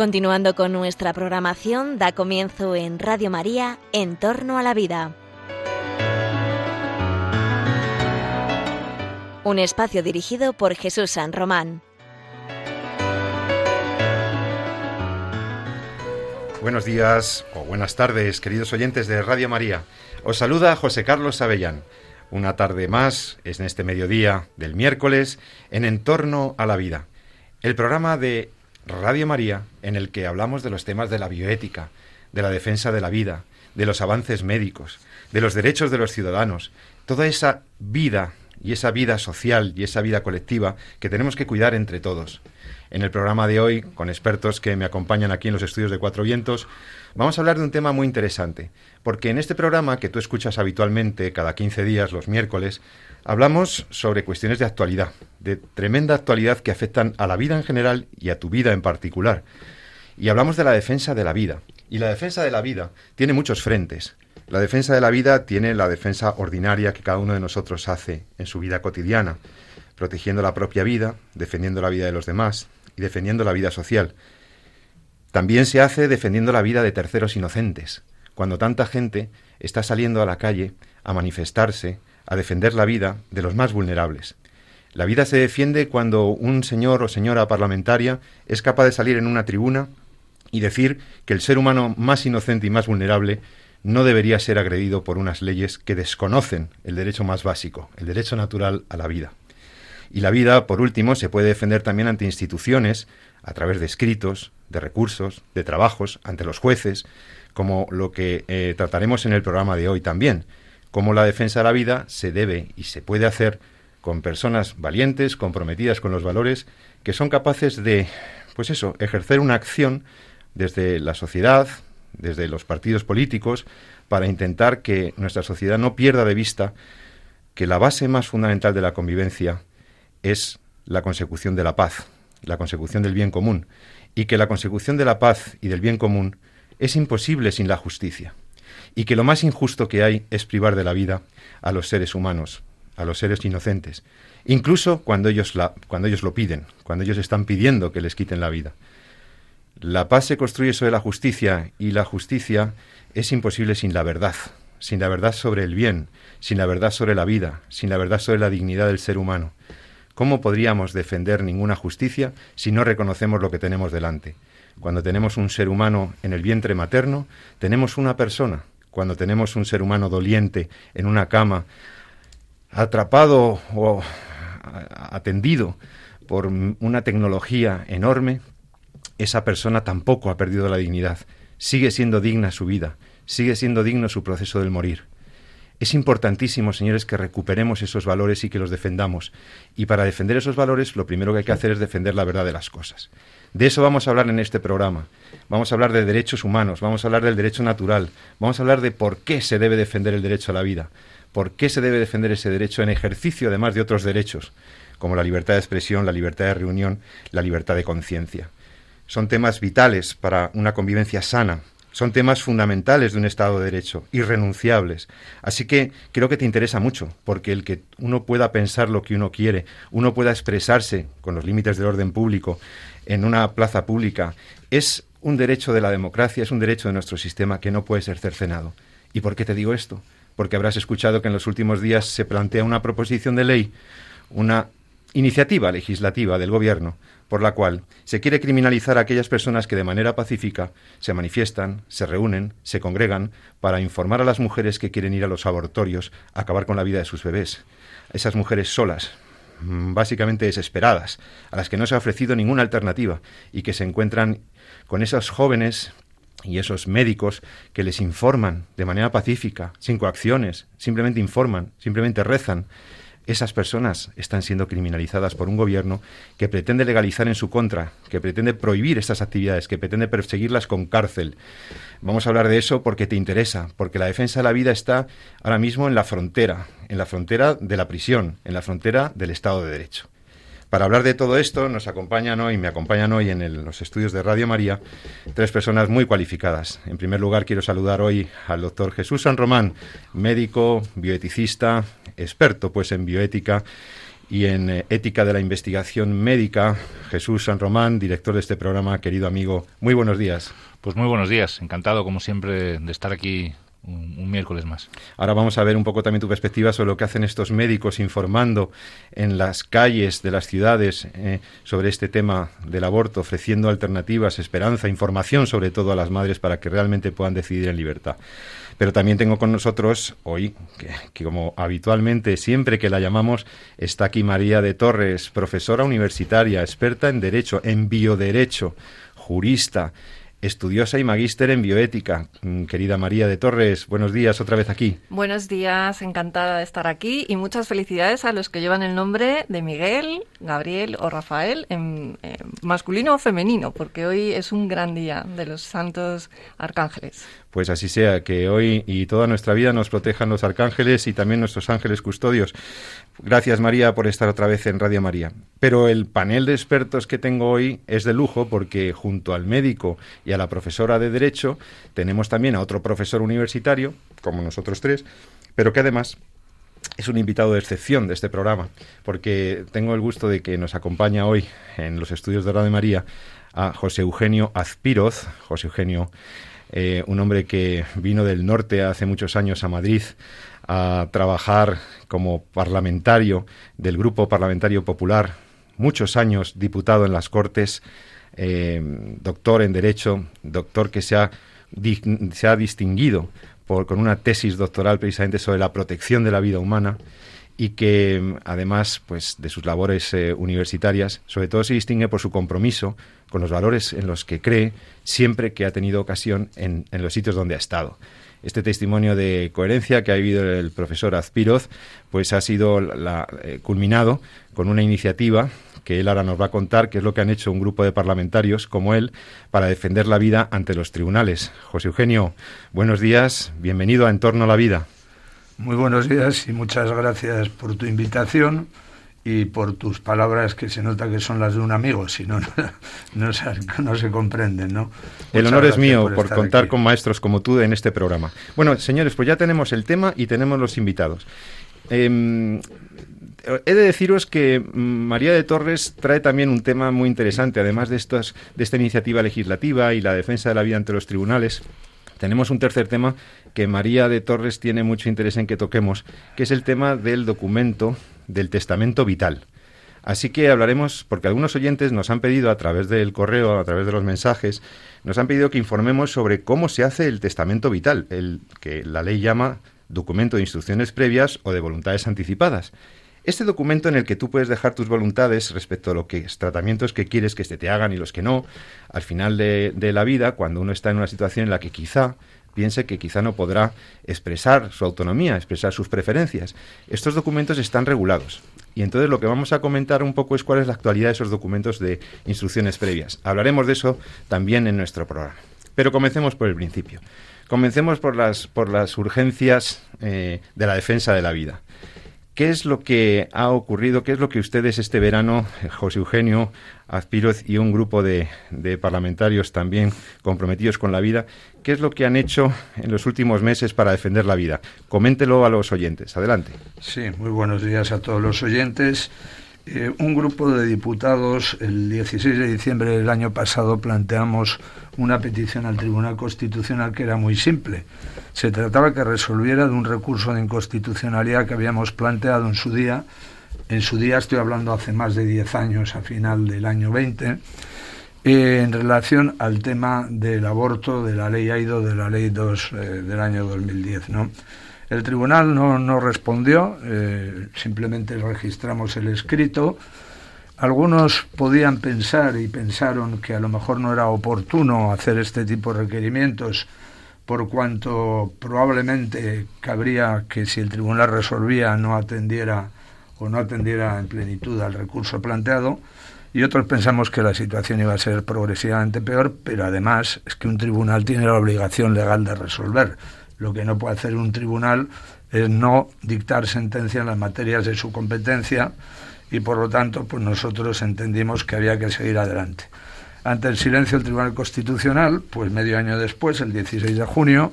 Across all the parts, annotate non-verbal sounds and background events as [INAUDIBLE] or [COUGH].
Continuando con nuestra programación, da comienzo en Radio María, En torno a la vida. Un espacio dirigido por Jesús San Román. Buenos días o buenas tardes, queridos oyentes de Radio María. Os saluda José Carlos Avellán. Una tarde más, es en este mediodía del miércoles, en En torno a la vida. El programa de Radio María, en el que hablamos de los temas de la bioética, de la defensa de la vida, de los avances médicos, de los derechos de los ciudadanos, toda esa vida y esa vida social y esa vida colectiva que tenemos que cuidar entre todos. En el programa de hoy, con expertos que me acompañan aquí en los estudios de Cuatro Vientos, vamos a hablar de un tema muy interesante, porque en este programa que tú escuchas habitualmente cada 15 días los miércoles, Hablamos sobre cuestiones de actualidad, de tremenda actualidad que afectan a la vida en general y a tu vida en particular. Y hablamos de la defensa de la vida. Y la defensa de la vida tiene muchos frentes. La defensa de la vida tiene la defensa ordinaria que cada uno de nosotros hace en su vida cotidiana, protegiendo la propia vida, defendiendo la vida de los demás y defendiendo la vida social. También se hace defendiendo la vida de terceros inocentes, cuando tanta gente está saliendo a la calle a manifestarse, a defender la vida de los más vulnerables. La vida se defiende cuando un señor o señora parlamentaria es capaz de salir en una tribuna y decir que el ser humano más inocente y más vulnerable no debería ser agredido por unas leyes que desconocen el derecho más básico, el derecho natural a la vida. Y la vida, por último, se puede defender también ante instituciones, a través de escritos, de recursos, de trabajos, ante los jueces, como lo que eh, trataremos en el programa de hoy también cómo la defensa de la vida se debe y se puede hacer con personas valientes, comprometidas con los valores, que son capaces de, pues eso, ejercer una acción desde la sociedad, desde los partidos políticos, para intentar que nuestra sociedad no pierda de vista que la base más fundamental de la convivencia es la consecución de la paz, la consecución del bien común, y que la consecución de la paz y del bien común es imposible sin la justicia y que lo más injusto que hay es privar de la vida a los seres humanos, a los seres inocentes, incluso cuando ellos, la, cuando ellos lo piden, cuando ellos están pidiendo que les quiten la vida. La paz se construye sobre la justicia y la justicia es imposible sin la verdad, sin la verdad sobre el bien, sin la verdad sobre la vida, sin la verdad sobre la dignidad del ser humano. ¿Cómo podríamos defender ninguna justicia si no reconocemos lo que tenemos delante? Cuando tenemos un ser humano en el vientre materno, tenemos una persona, cuando tenemos un ser humano doliente en una cama, atrapado o atendido por una tecnología enorme, esa persona tampoco ha perdido la dignidad. Sigue siendo digna su vida, sigue siendo digno su proceso del morir. Es importantísimo, señores, que recuperemos esos valores y que los defendamos. Y para defender esos valores, lo primero que hay que hacer es defender la verdad de las cosas. De eso vamos a hablar en este programa. Vamos a hablar de derechos humanos, vamos a hablar del derecho natural, vamos a hablar de por qué se debe defender el derecho a la vida, por qué se debe defender ese derecho en ejercicio además de otros derechos, como la libertad de expresión, la libertad de reunión, la libertad de conciencia. Son temas vitales para una convivencia sana, son temas fundamentales de un Estado de Derecho, irrenunciables. Así que creo que te interesa mucho, porque el que uno pueda pensar lo que uno quiere, uno pueda expresarse con los límites del orden público en una plaza pública, es un derecho de la democracia, es un derecho de nuestro sistema que no puede ser cercenado. ¿Y por qué te digo esto? Porque habrás escuchado que en los últimos días se plantea una proposición de ley, una iniciativa legislativa del Gobierno por la cual se quiere criminalizar a aquellas personas que de manera pacífica se manifiestan, se reúnen, se congregan para informar a las mujeres que quieren ir a los abortorios a acabar con la vida de sus bebés. Esas mujeres solas, básicamente desesperadas, a las que no se ha ofrecido ninguna alternativa y que se encuentran con esos jóvenes y esos médicos que les informan de manera pacífica, sin coacciones, simplemente informan, simplemente rezan esas personas están siendo criminalizadas por un gobierno que pretende legalizar en su contra, que pretende prohibir estas actividades, que pretende perseguirlas con cárcel. Vamos a hablar de eso porque te interesa, porque la defensa de la vida está ahora mismo en la frontera, en la frontera de la prisión, en la frontera del Estado de Derecho. Para hablar de todo esto nos acompañan hoy, me acompañan hoy en los estudios de Radio María tres personas muy cualificadas. En primer lugar quiero saludar hoy al doctor Jesús San Román, médico, bioeticista, experto pues en bioética y en eh, Ética de la Investigación Médica, Jesús San Román, director de este programa, querido amigo. Muy buenos días. Pues muy buenos días, encantado como siempre de estar aquí un, miércoles más. Ahora vamos a ver un poco también tu perspectiva sobre lo que hacen estos médicos informando en las calles de las ciudades eh, sobre este tema del aborto, ofreciendo alternativas, esperanza, información sobre todo a las madres para que realmente puedan decidir en libertad. Pero también tengo con nosotros hoy, que, como habitualmente, siempre que la llamamos, está aquí María de Torres, profesora universitaria, experta en Derecho, en Bioderecho, jurista, estudiosa y magíster en bioética. Mm, querida María de Torres, buenos días otra vez aquí. Buenos días, encantada de estar aquí y muchas felicidades a los que llevan el nombre de Miguel, Gabriel o Rafael en, masculino o femenino, porque hoy es un gran día de los santos arcángeles. Pues así sea, que hoy y toda nuestra vida nos protejan los arcángeles y también nuestros ángeles custodios. Gracias María por estar otra vez en Radio María. Pero el panel de expertos que tengo hoy es de lujo porque junto al médico y a la profesora de Derecho tenemos también a otro profesor universitario, como nosotros tres, pero que además es un invitado de excepción de este programa, porque tengo el gusto de que nos acompaña hoy en los estudios de Radio María a José Eugenio Azpiroz. José Eugenio eh, un hombre que vino del norte hace muchos años a Madrid a trabajar como parlamentario del Grupo Parlamentario Popular, muchos años diputado en las Cortes, eh, doctor en Derecho, doctor que se ha, se ha distinguido por, con una tesis doctoral precisamente sobre la protección de la vida humana y que además pues de sus labores eh, universitarias sobre todo se distingue por su compromiso con los valores en los que cree siempre que ha tenido ocasión en, los sitios donde ha estado este testimonio de coherencia que ha vivido el profesor Azpiroz pues ha sido la, eh, culminado con una iniciativa que él ahora nos va a contar, que es lo que han hecho un grupo de parlamentarios como él para defender la vida ante los tribunales. José Eugenio, buenos días, bienvenido a Entorno a la Vida. Muy buenos días y muchas gracias por tu invitación y por tus palabras que se nota que son las de un amigo, si no, [LAUGHS] no, se, comprenden, ¿no? el honor es mío por, contar con maestros como tú en este programa. Bueno, señores, pues ya tenemos el tema y tenemos los invitados. Em, he de deciros que María de Torres trae también un tema muy interesante, además de, estos, de esta iniciativa legislativa y la defensa de la vida ante los tribunales. Tenemos un tercer tema que María de Torres tiene mucho interés en que toquemos, que es el tema del documento del testamento vital. Así que hablaremos, porque algunos oyentes nos han pedido a través del correo, a través de los mensajes, nos han pedido que informemos sobre cómo se hace el testamento vital, el que la ley llama documento de instrucciones previas o de voluntades anticipadas. Este documento en el que tú puedes dejar tus voluntades respecto a los tratamientos que quieres que se te hagan y los que no, al final de la vida, cuando uno está en una situación en la que quizá piense que quizá no podrá expresar su autonomía, expresar sus preferencias. Estos documentos están regulados. Y entonces lo que vamos a comentar un poco es cuál es la actualidad de esos documentos de instrucciones previas. Hablaremos de eso también en nuestro programa. Pero comencemos por el principio. Comencemos por las, por las urgencias eh, de la defensa de la vida. ¿Qué es lo que ha ocurrido? ¿Qué es lo que ustedes este verano, José Eugenio Azpiroz y un grupo de, parlamentarios también comprometidos con la vida, qué es lo que han hecho en los últimos meses para defender la vida? Coméntelo a los oyentes. Adelante. Sí, muy buenos días a todos los oyentes. Eh, un grupo de diputados, el 16 de diciembre del año pasado, planteamos una petición al Tribunal Constitucional que era muy simple. Se trataba que resolviera de un recurso de inconstitucionalidad que habíamos planteado en su día. En su día estoy hablando hace más de 10 años, a final del año 20, eh, en relación al tema del aborto, de la ley AIDO, de la ley 2 eh, del año 2010. ¿no? El tribunal no, no respondió, eh, simplemente registramos el escrito. Algunos podían pensar y pensaron que a lo mejor no era oportuno hacer este tipo de requerimientos por cuanto probablemente cabría que si el tribunal resolvía no atendiera o no atendiera en plenitud al recurso planteado y otros pensamos que la situación iba a ser progresivamente peor, pero además es que un tribunal tiene la obligación legal de resolver. Lo que no puede hacer un tribunal es no dictar sentencia en las materias de su competencia y por lo tanto pues nosotros entendimos que había que seguir adelante. Ante el silencio del Tribunal Constitucional, pues medio año después, el 16 de junio,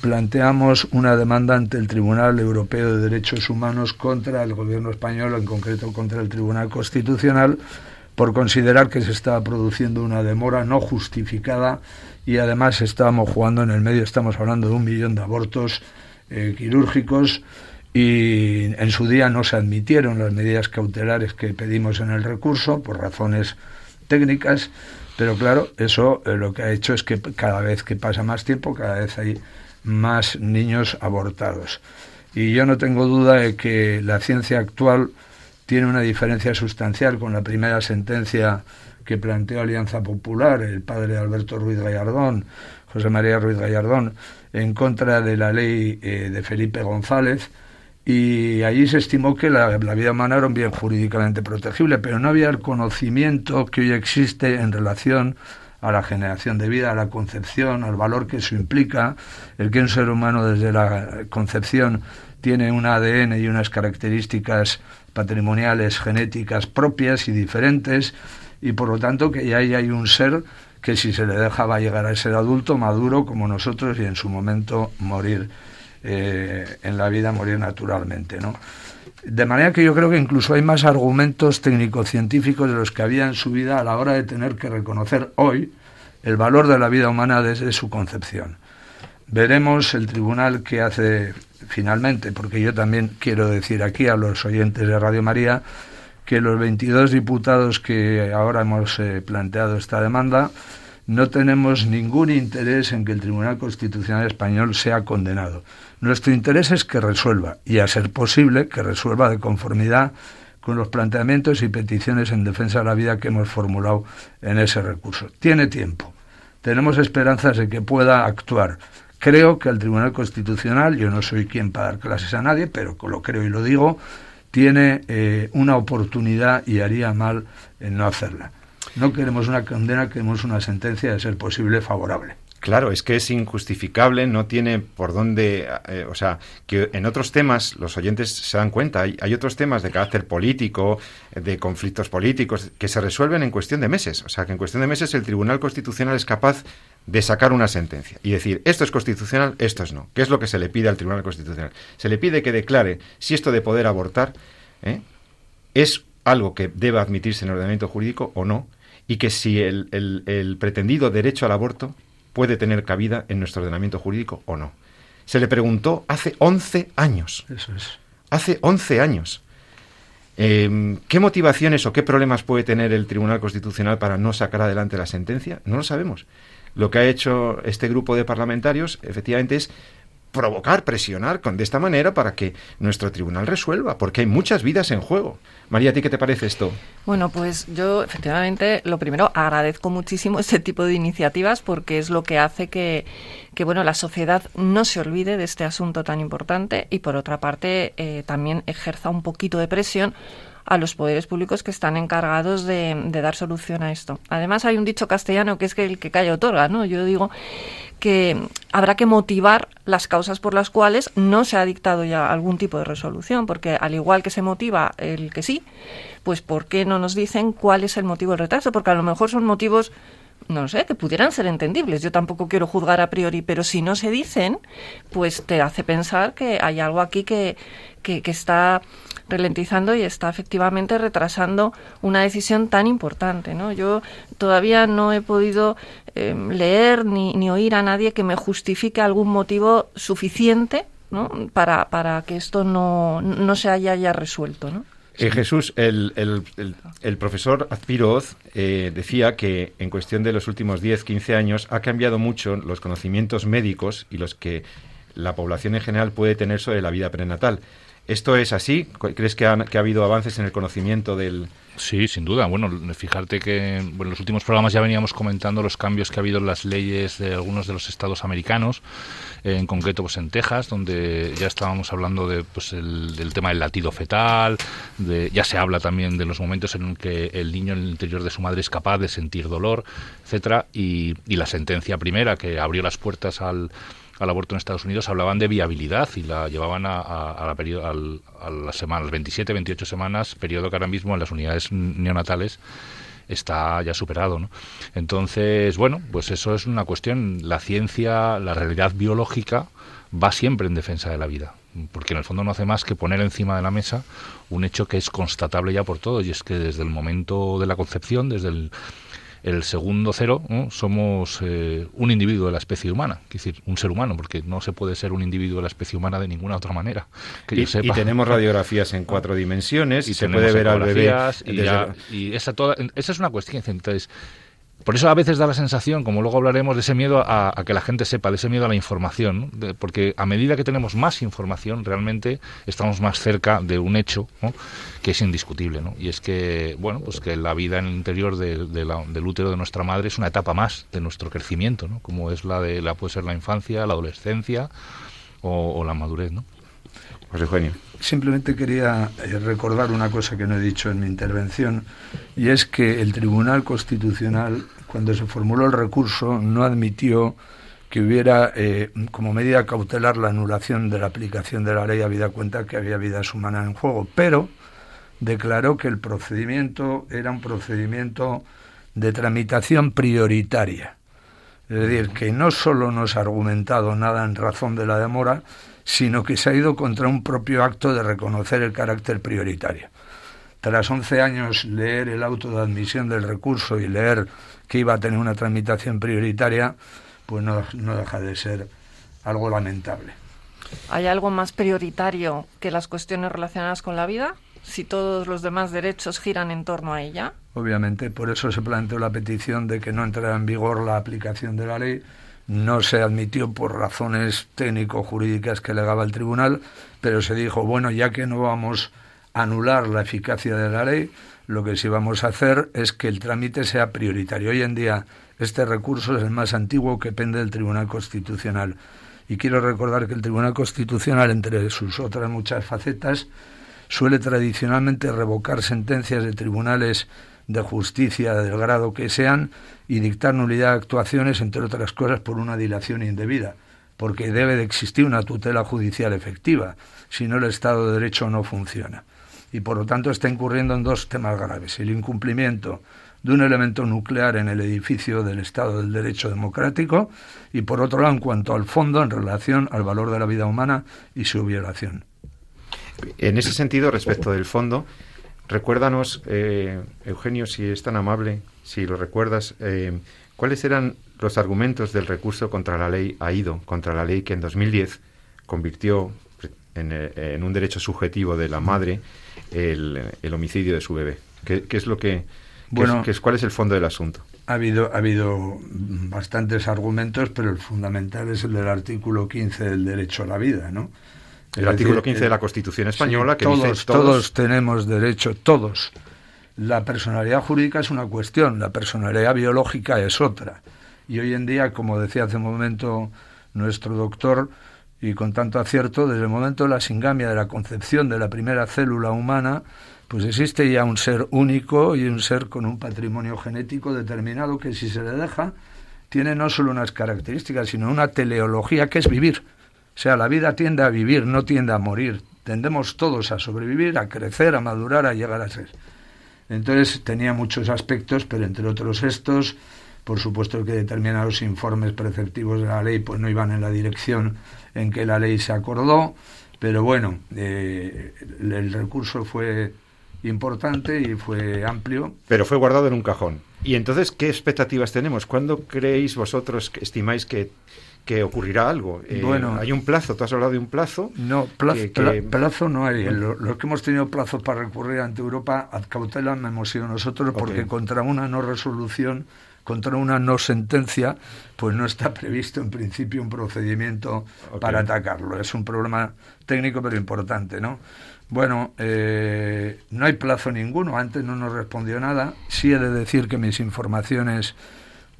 planteamos una demanda ante el Tribunal Europeo de Derechos Humanos contra el gobierno español, en concreto contra el Tribunal Constitucional, por considerar que se estaba produciendo una demora no justificada y además estábamos jugando en el medio, estamos hablando de un millón de abortos eh, quirúrgicos y en su día no se admitieron las medidas cautelares que pedimos en el recurso por razones técnicas, pero claro, eso eh, lo que ha hecho es que cada vez que pasa más tiempo, cada vez hay más niños abortados. Y yo no tengo duda de que la ciencia actual tiene una diferencia sustancial con la primera sentencia que planteó Alianza Popular, el padre Alberto Ruiz Gallardón, José María Ruiz Gallardón, en contra de la ley eh, de Felipe González, y allí se estimó que la, vida humana era un bien jurídicamente protegible, pero no había el conocimiento que hoy existe en relación a la generación de vida, a la concepción, al valor que eso implica, el que un ser humano desde la concepción tiene un ADN y unas características patrimoniales, genéticas propias y diferentes, y por lo tanto que ya ahí hay un ser que si se le deja va a llegar a ser adulto, maduro como nosotros y en su momento morir eh, en la vida morir naturalmente, ¿no? De manera que yo creo que incluso hay más argumentos técnico-científicos de los que había en su vida a la hora de tener que reconocer hoy el valor de la vida humana desde su concepción. Veremos el tribunal que hace finalmente, porque yo también quiero decir aquí a los oyentes de Radio María que los 22 diputados que ahora hemos eh, planteado esta demanda no tenemos ningún interés en que el Tribunal Constitucional Español sea condenado. Nuestro interés es que resuelva, y a ser posible, que resuelva de conformidad con los planteamientos y peticiones en defensa de la vida que hemos formulado en ese recurso. Tiene tiempo. Tenemos esperanzas de que pueda actuar. Creo que el Tribunal Constitucional, yo no soy quien para dar clases a nadie, pero lo creo y lo digo, tiene eh, una oportunidad y haría mal en no hacerla. No queremos una condena, queremos una sentencia de ser posible favorable. Claro, es que es injustificable, no tiene por dónde, eh, o sea, que en otros temas los oyentes se dan cuenta, hay, hay, otros temas de carácter político, de conflictos políticos, que se resuelven en cuestión de meses. O sea, que en cuestión de meses el Tribunal Constitucional es capaz de sacar una sentencia y decir, esto es constitucional, esto es no. ¿Qué es lo que se le pide al Tribunal Constitucional? Se le pide que declare si esto de poder abortar ¿eh? es algo que debe admitirse en el ordenamiento jurídico o no, y que si el, pretendido derecho al aborto puede tener cabida en nuestro ordenamiento jurídico o no. Se le preguntó hace 11 años. Eso es. Hace 11 años. Em, ¿Qué motivaciones o qué problemas puede tener el Tribunal Constitucional para no sacar adelante la sentencia? No lo sabemos. Lo que ha hecho este grupo de parlamentarios, efectivamente, es provocar, presionar con, de esta manera para que nuestro tribunal resuelva, porque hay muchas vidas en juego. María, ¿a ti qué te parece esto? Bueno, pues yo efectivamente lo primero agradezco muchísimo [LAUGHS] este tipo de iniciativas porque es lo que hace que, que bueno, la sociedad no se olvide de este asunto tan importante y por otra parte eh, también ejerza un poquito de presión a los poderes públicos que están encargados de, de, dar solución a esto. Además, hay un dicho castellano que es que el que calla otorga, ¿no? Yo digo que habrá que motivar las causas por las cuales no se ha dictado ya algún tipo de resolución, porque al igual que se motiva el que sí, pues ¿por qué no nos dicen cuál es el motivo del retraso? Porque a lo mejor son motivos no sé, que pudieran ser entendibles. Yo tampoco quiero juzgar a priori, pero si no se dicen, pues te hace pensar que hay algo aquí que, que, está ralentizando y está efectivamente retrasando una decisión tan importante. ¿no? Yo todavía no he podido eh, leer ni, ni oír a nadie que me justifique algún motivo suficiente ¿no? para, para que esto no, no se haya ya resuelto. ¿no? Eh, Jesús, el, el, el, profesor Azpiroz eh, decía que en cuestión de los últimos 10, 15 años ha cambiado mucho los conocimientos médicos y los que la población en general puede tener sobre la vida prenatal. ¿Esto es así? ¿Crees que ha, que ha habido avances en el conocimiento del, Sí, sin duda. Bueno, fijarte que en los últimos programas ya veníamos comentando los cambios que ha habido en las leyes de algunos de los estados americanos, en concreto pues en Texas, donde ya estábamos hablando de, pues, el, del tema del latido fetal, ya se habla también de los momentos en que el niño en el interior de su madre es capaz de sentir dolor, etcétera, y la sentencia primera que abrió las puertas al al aborto en Estados Unidos hablaban de viabilidad y la llevaban a, a, la periodo, al, las semanas, 27, 28 semanas, periodo que ahora mismo en las unidades neonatales está ya superado. ¿no? Entonces, bueno, pues eso es una cuestión. La ciencia, la realidad biológica va siempre en defensa de la vida, porque en el fondo no hace más que poner encima de la mesa un hecho que es constatable ya por todos, y es que desde el momento de la concepción, desde el el segundo cero somos eh, un individuo de la especie humana, es decir, un ser humano, porque no se puede ser un individuo de la especie humana de ninguna otra manera. Que y, yo sepa. y tenemos radiografías en cuatro dimensiones [LAUGHS] y, se puede ver al bebé. Y, y esa, toda, esa es una cuestión. Entonces, por eso a veces da la sensación, como luego hablaremos, de ese miedo a, que la gente sepa, de ese miedo a la información, porque a medida que tenemos más información, realmente estamos más cerca de un hecho que es indiscutible. ¿no? Y es que, bueno, pues que la vida en el interior del útero de nuestra madre es una etapa más de nuestro crecimiento, ¿no? como es la de la puede ser la infancia, la adolescencia o, o la madurez. ¿no? José Eugenio. Simplemente quería eh, recordar una cosa que no he dicho en mi intervención, y es que el Tribunal Constitucional, cuando se formuló el recurso, no admitió que hubiera eh, como medida cautelar la anulación de la aplicación de la ley, habida cuenta que había vidas humanas en juego, pero declaró que el procedimiento era un procedimiento de tramitación prioritaria. Es decir, que no solo no se ha argumentado nada en razón de la demora, sino que se ha ido contra un propio acto de reconocer el carácter prioritario. Tras 11 años leer el auto de admisión del recurso y leer que iba a tener una tramitación prioritaria, pues no, no deja de ser algo lamentable. ¿Hay algo más prioritario que las cuestiones relacionadas con la vida? Si todos los demás derechos giran en torno a ella. Obviamente, por eso se planteó la petición de que no entrara en vigor la aplicación de la ley no se admitió por razones técnico-jurídicas que legaba el tribunal, pero se dijo, bueno, ya que no vamos a anular la eficacia de la ley, lo que sí vamos a hacer es que el trámite sea prioritario. Hoy en día este recurso es el más antiguo que pende del Tribunal Constitucional. Y quiero recordar que el Tribunal Constitucional, entre sus otras muchas facetas, suele tradicionalmente revocar sentencias de tribunales de justicia del grado que sean y dictar nulidad de actuaciones, entre otras cosas, por una dilación indebida, porque debe de existir una tutela judicial efectiva, si no el Estado de Derecho no funciona. Y por lo tanto está incurriendo en dos temas graves, el incumplimiento de un elemento nuclear en el edificio del Estado del Derecho democrático y por otro lado en cuanto al fondo en relación al valor de la vida humana y su violación. En ese sentido, respecto del fondo, Recuérdanos, eh, Eugenio, si es tan amable, si lo recuerdas, eh, ¿cuáles eran los argumentos del recurso contra la ley AIDO, contra la ley que en 2010 convirtió en, eh, un derecho subjetivo de la madre el, homicidio de su bebé? ¿Qué, es lo que... bueno, es, ¿Cuál es el fondo del asunto? Ha habido, ha habido bastantes argumentos, pero el fundamental es el del artículo 15 del derecho a la vida, ¿no? El artículo 15 de la Constitución española que todos, dice todos tenemos derecho, todos. La personalidad jurídica es una cuestión, la personalidad biológica es otra. Y hoy en día, como decía hace un momento nuestro doctor, y con tanto acierto, desde el momento de la singamia, de la concepción de la primera célula humana, pues existe ya un ser único y un ser con un patrimonio genético determinado que si se le deja, tiene no solo unas características, sino una teleología que es vivir. O sea, la vida tiende a vivir, no tiende a morir. Tendemos todos a sobrevivir, a crecer, a madurar, a llegar a ser. Entonces tenía muchos aspectos, pero entre otros estos, por supuesto que determinados informes preceptivos de la ley pues no iban en la dirección en que la ley se acordó, pero bueno, eh, el recurso fue importante y fue amplio. Pero fue guardado en un cajón. Y entonces, ¿qué expectativas tenemos? ¿Cuándo creéis vosotros, estimáis que que ocurrirá algo. Eh, bueno, hay un plazo, tú has hablado de un plazo. No, plazo, plazo no hay. Los que hemos tenido plazo para recurrir ante Europa, ad cautelam hemos sido nosotros, porque contra una no resolución, contra una no sentencia, pues no está previsto en principio un procedimiento para atacarlo. Es un problema técnico pero importante, ¿no? Bueno, eh, no hay plazo ninguno. Antes no nos respondió nada. Sí he de decir que mis informaciones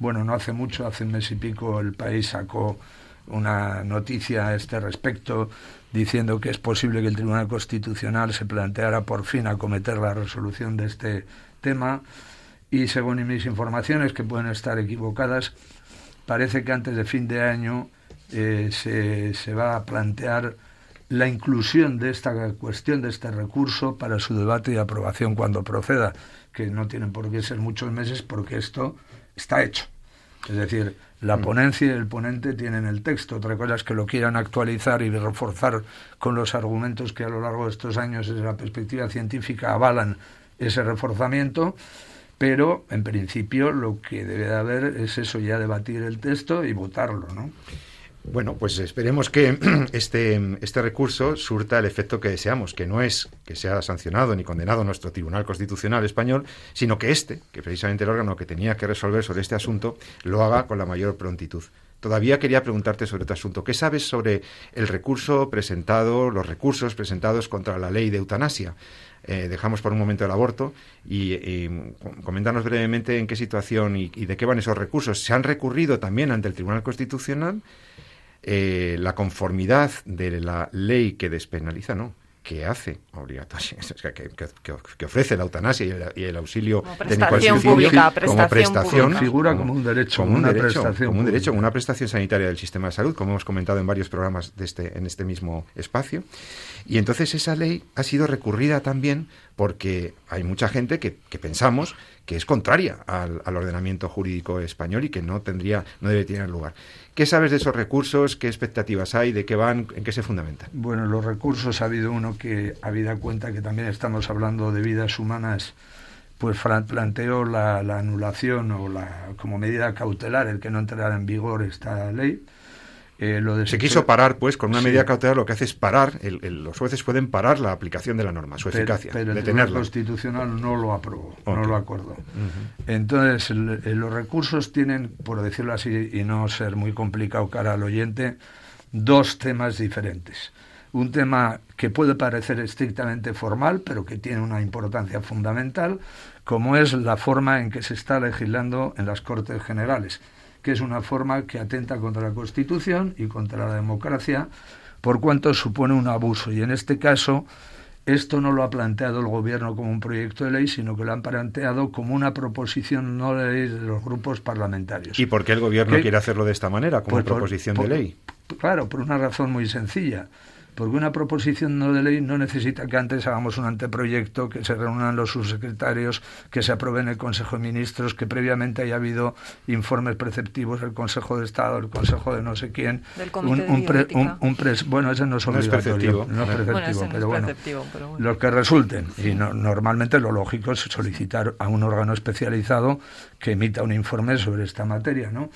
bueno, no hace mucho, hace un mes y pico, el país sacó una noticia a este respecto diciendo que es posible que el Tribunal Constitucional se planteara por fin acometer la resolución de este tema. Y según mis informaciones, que pueden estar equivocadas, parece que antes de fin de año eh, se, se, va a plantear la inclusión de esta cuestión, de este recurso, para su debate y aprobación cuando proceda, que no tienen por qué ser muchos meses porque esto está hecho. Es decir, la mm. ponencia y el ponente tienen el texto. Otra cosa es que lo quieran actualizar y reforzar con los argumentos que a lo largo de estos años desde la perspectiva científica avalan ese reforzamiento. Pero, en principio, lo que debe de haber es eso, ya debatir el texto y votarlo, ¿no? Bueno, pues esperemos que [CLEARS THROAT] este, este recurso surta el efecto que deseamos, que no es que sea sancionado ni condenado nuestro Tribunal Constitucional español, sino que este, que precisamente el órgano que tenía que resolver sobre este asunto, lo haga con la mayor prontitud. Todavía quería preguntarte sobre otro asunto. ¿Qué sabes sobre el recurso presentado, los recursos presentados contra la ley de eutanasia? Eh, dejamos por un momento el aborto y, comentarnos brevemente en qué situación y de qué van esos recursos. ¿Se han recurrido también ante el Tribunal Constitucional? Eh, la conformidad de la ley que despenaliza, no, que hace obligatoria, [LAUGHS] que, ofrece la eutanasia y el, auxilio técnico al pública, como prestación, figura como, un derecho, como un una derecho, prestación como un derecho, una prestación sanitaria del sistema de salud, como hemos comentado en varios programas de este, en este mismo espacio. Y entonces esa ley ha sido recurrida también porque hay mucha gente que, pensamos que es contraria al, ordenamiento jurídico español y que no tendría, no debe tener lugar. ¿Qué sabes de esos recursos? ¿Qué expectativas hay? ¿De qué van? ¿En qué se fundamentan? Bueno, los recursos ha habido uno que, habida cuenta que también estamos hablando de vidas humanas, pues planteó la, anulación o la como medida cautelar el que no entrara en vigor esta ley eh, se quiso parar, pues, con una medida cautelar lo que hace es parar, los jueces pueden parar la aplicación de la norma, su eficacia, pero, el Tribunal Constitucional no lo aprobó, no lo acordó. Entonces, los recursos tienen, por decirlo así, y no ser muy complicado cara al oyente, dos temas diferentes. Un tema que puede parecer estrictamente formal, pero que tiene una importancia fundamental, como es la forma en que se está legislando en las Cortes Generales que es una forma que atenta contra la Constitución y contra la democracia, por cuanto supone un abuso. Y en este caso, esto no lo ha planteado el Gobierno como un proyecto de ley, sino que lo han planteado como una proposición no de ley de los grupos parlamentarios. ¿Y por qué el Gobierno quiere hacerlo de esta manera, como pues proposición de ley? Claro, por una razón muy sencilla porque una proposición no de ley no necesita que antes hagamos un anteproyecto, que se reúnan los subsecretarios, que se apruebe en el Consejo de Ministros, que previamente haya habido informes preceptivos del Consejo de Estado, del Consejo de no sé quién. Del un, un, bueno, ese no es obligatorio, no es preceptivo, pero, bueno, los que resulten. Y normalmente lo lógico es solicitar a un órgano especializado que emita un informe sobre esta materia, ¿no?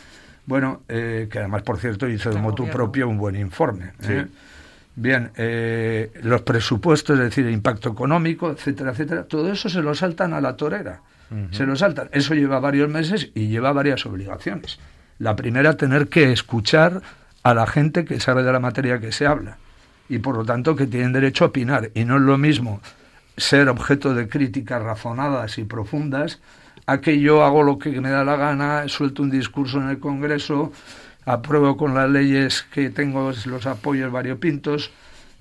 Bueno, eh, que además, por cierto, hizo de motu propio un buen informe. ¿eh? Bien, eh, los presupuestos, es decir, el impacto económico, etcétera, etcétera, todo eso se lo saltan a la torera. Se lo saltan. Eso lleva varios meses y lleva varias obligaciones. La primera, tener que escuchar a la gente que sabe de la materia que se habla y por lo tanto que tienen derecho a opinar. Y no es lo mismo ser objeto de críticas razonadas y profundas a que yo hago lo que me da la gana, suelto un discurso en el Congreso, apruebo con las leyes que tengo los apoyos variopintos,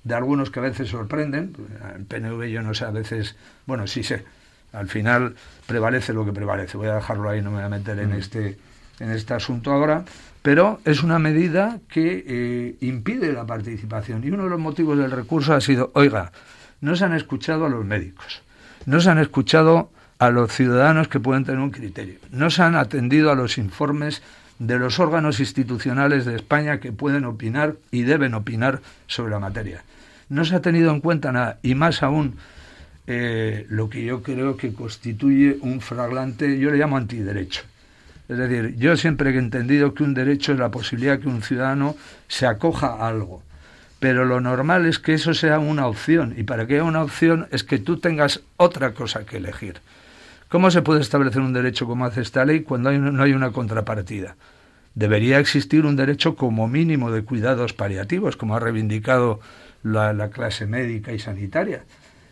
de algunos que a veces sorprenden. El PNV yo no sé, a veces, bueno, sí sé, al final prevalece lo que prevalece. Voy a dejarlo ahí, no me voy a meter en, mm. este, en este asunto ahora, pero es una medida que eh, impide la participación. Y uno de los motivos del recurso ha sido, oiga, no se han escuchado a los médicos, no se han escuchado a los ciudadanos que pueden tener un criterio, no se han atendido a los informes de los órganos institucionales de España que pueden opinar y deben opinar sobre la materia. No se ha tenido en cuenta nada, y más aún eh, lo que yo creo que constituye un flagrante, yo le llamo antiderecho. Es decir, yo siempre he entendido que un derecho es la posibilidad que un ciudadano se acoja a algo. Pero lo normal es que eso sea una opción. Y para que haya una opción es que tú tengas otra cosa que elegir. ¿Cómo se puede establecer un derecho como hace esta ley cuando no hay una contrapartida? Debería existir un derecho como mínimo de cuidados paliativos, como ha reivindicado la, clase médica y sanitaria.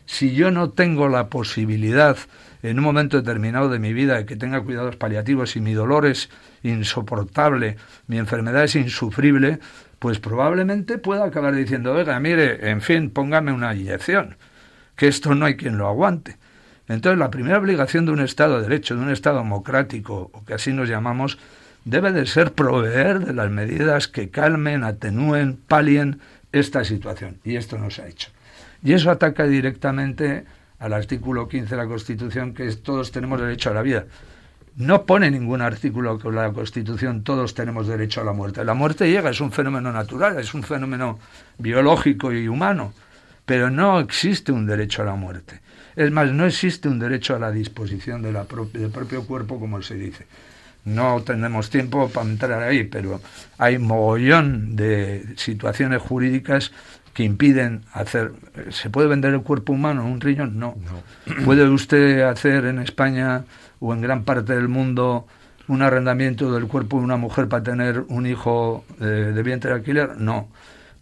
Si yo no tengo la posibilidad en un momento determinado de mi vida de que tenga cuidados paliativos y mi dolor es insoportable, mi enfermedad es insufrible, pues probablemente pueda acabar diciendo, oiga, mire, en fin, póngame una inyección, que esto no hay quien lo aguante. Entonces, la primera obligación de un Estado de Derecho, de un Estado democrático, o que así nos llamamos, debe de ser proveer de las medidas que calmen, atenúen, palien esta situación y esto no se ha hecho. Y eso ataca directamente al artículo 15 de la Constitución, que es todos tenemos derecho a la vida. No pone ningún artículo que la Constitución todos tenemos derecho a la muerte. La muerte llega, es un fenómeno natural, es un fenómeno biológico y humano, pero no existe un derecho a la muerte. Es más, no existe un derecho a la disposición de la del propio cuerpo, como se dice. No tenemos tiempo para entrar ahí, pero hay mogollón de situaciones jurídicas que impiden hacer. ¿Se puede vender el cuerpo humano, un riñón? No. [CLEARS THROAT] ¿Puede usted hacer en España o en gran parte del mundo un arrendamiento del cuerpo de una mujer para tener un hijo eh, de vientre de alquiler? No.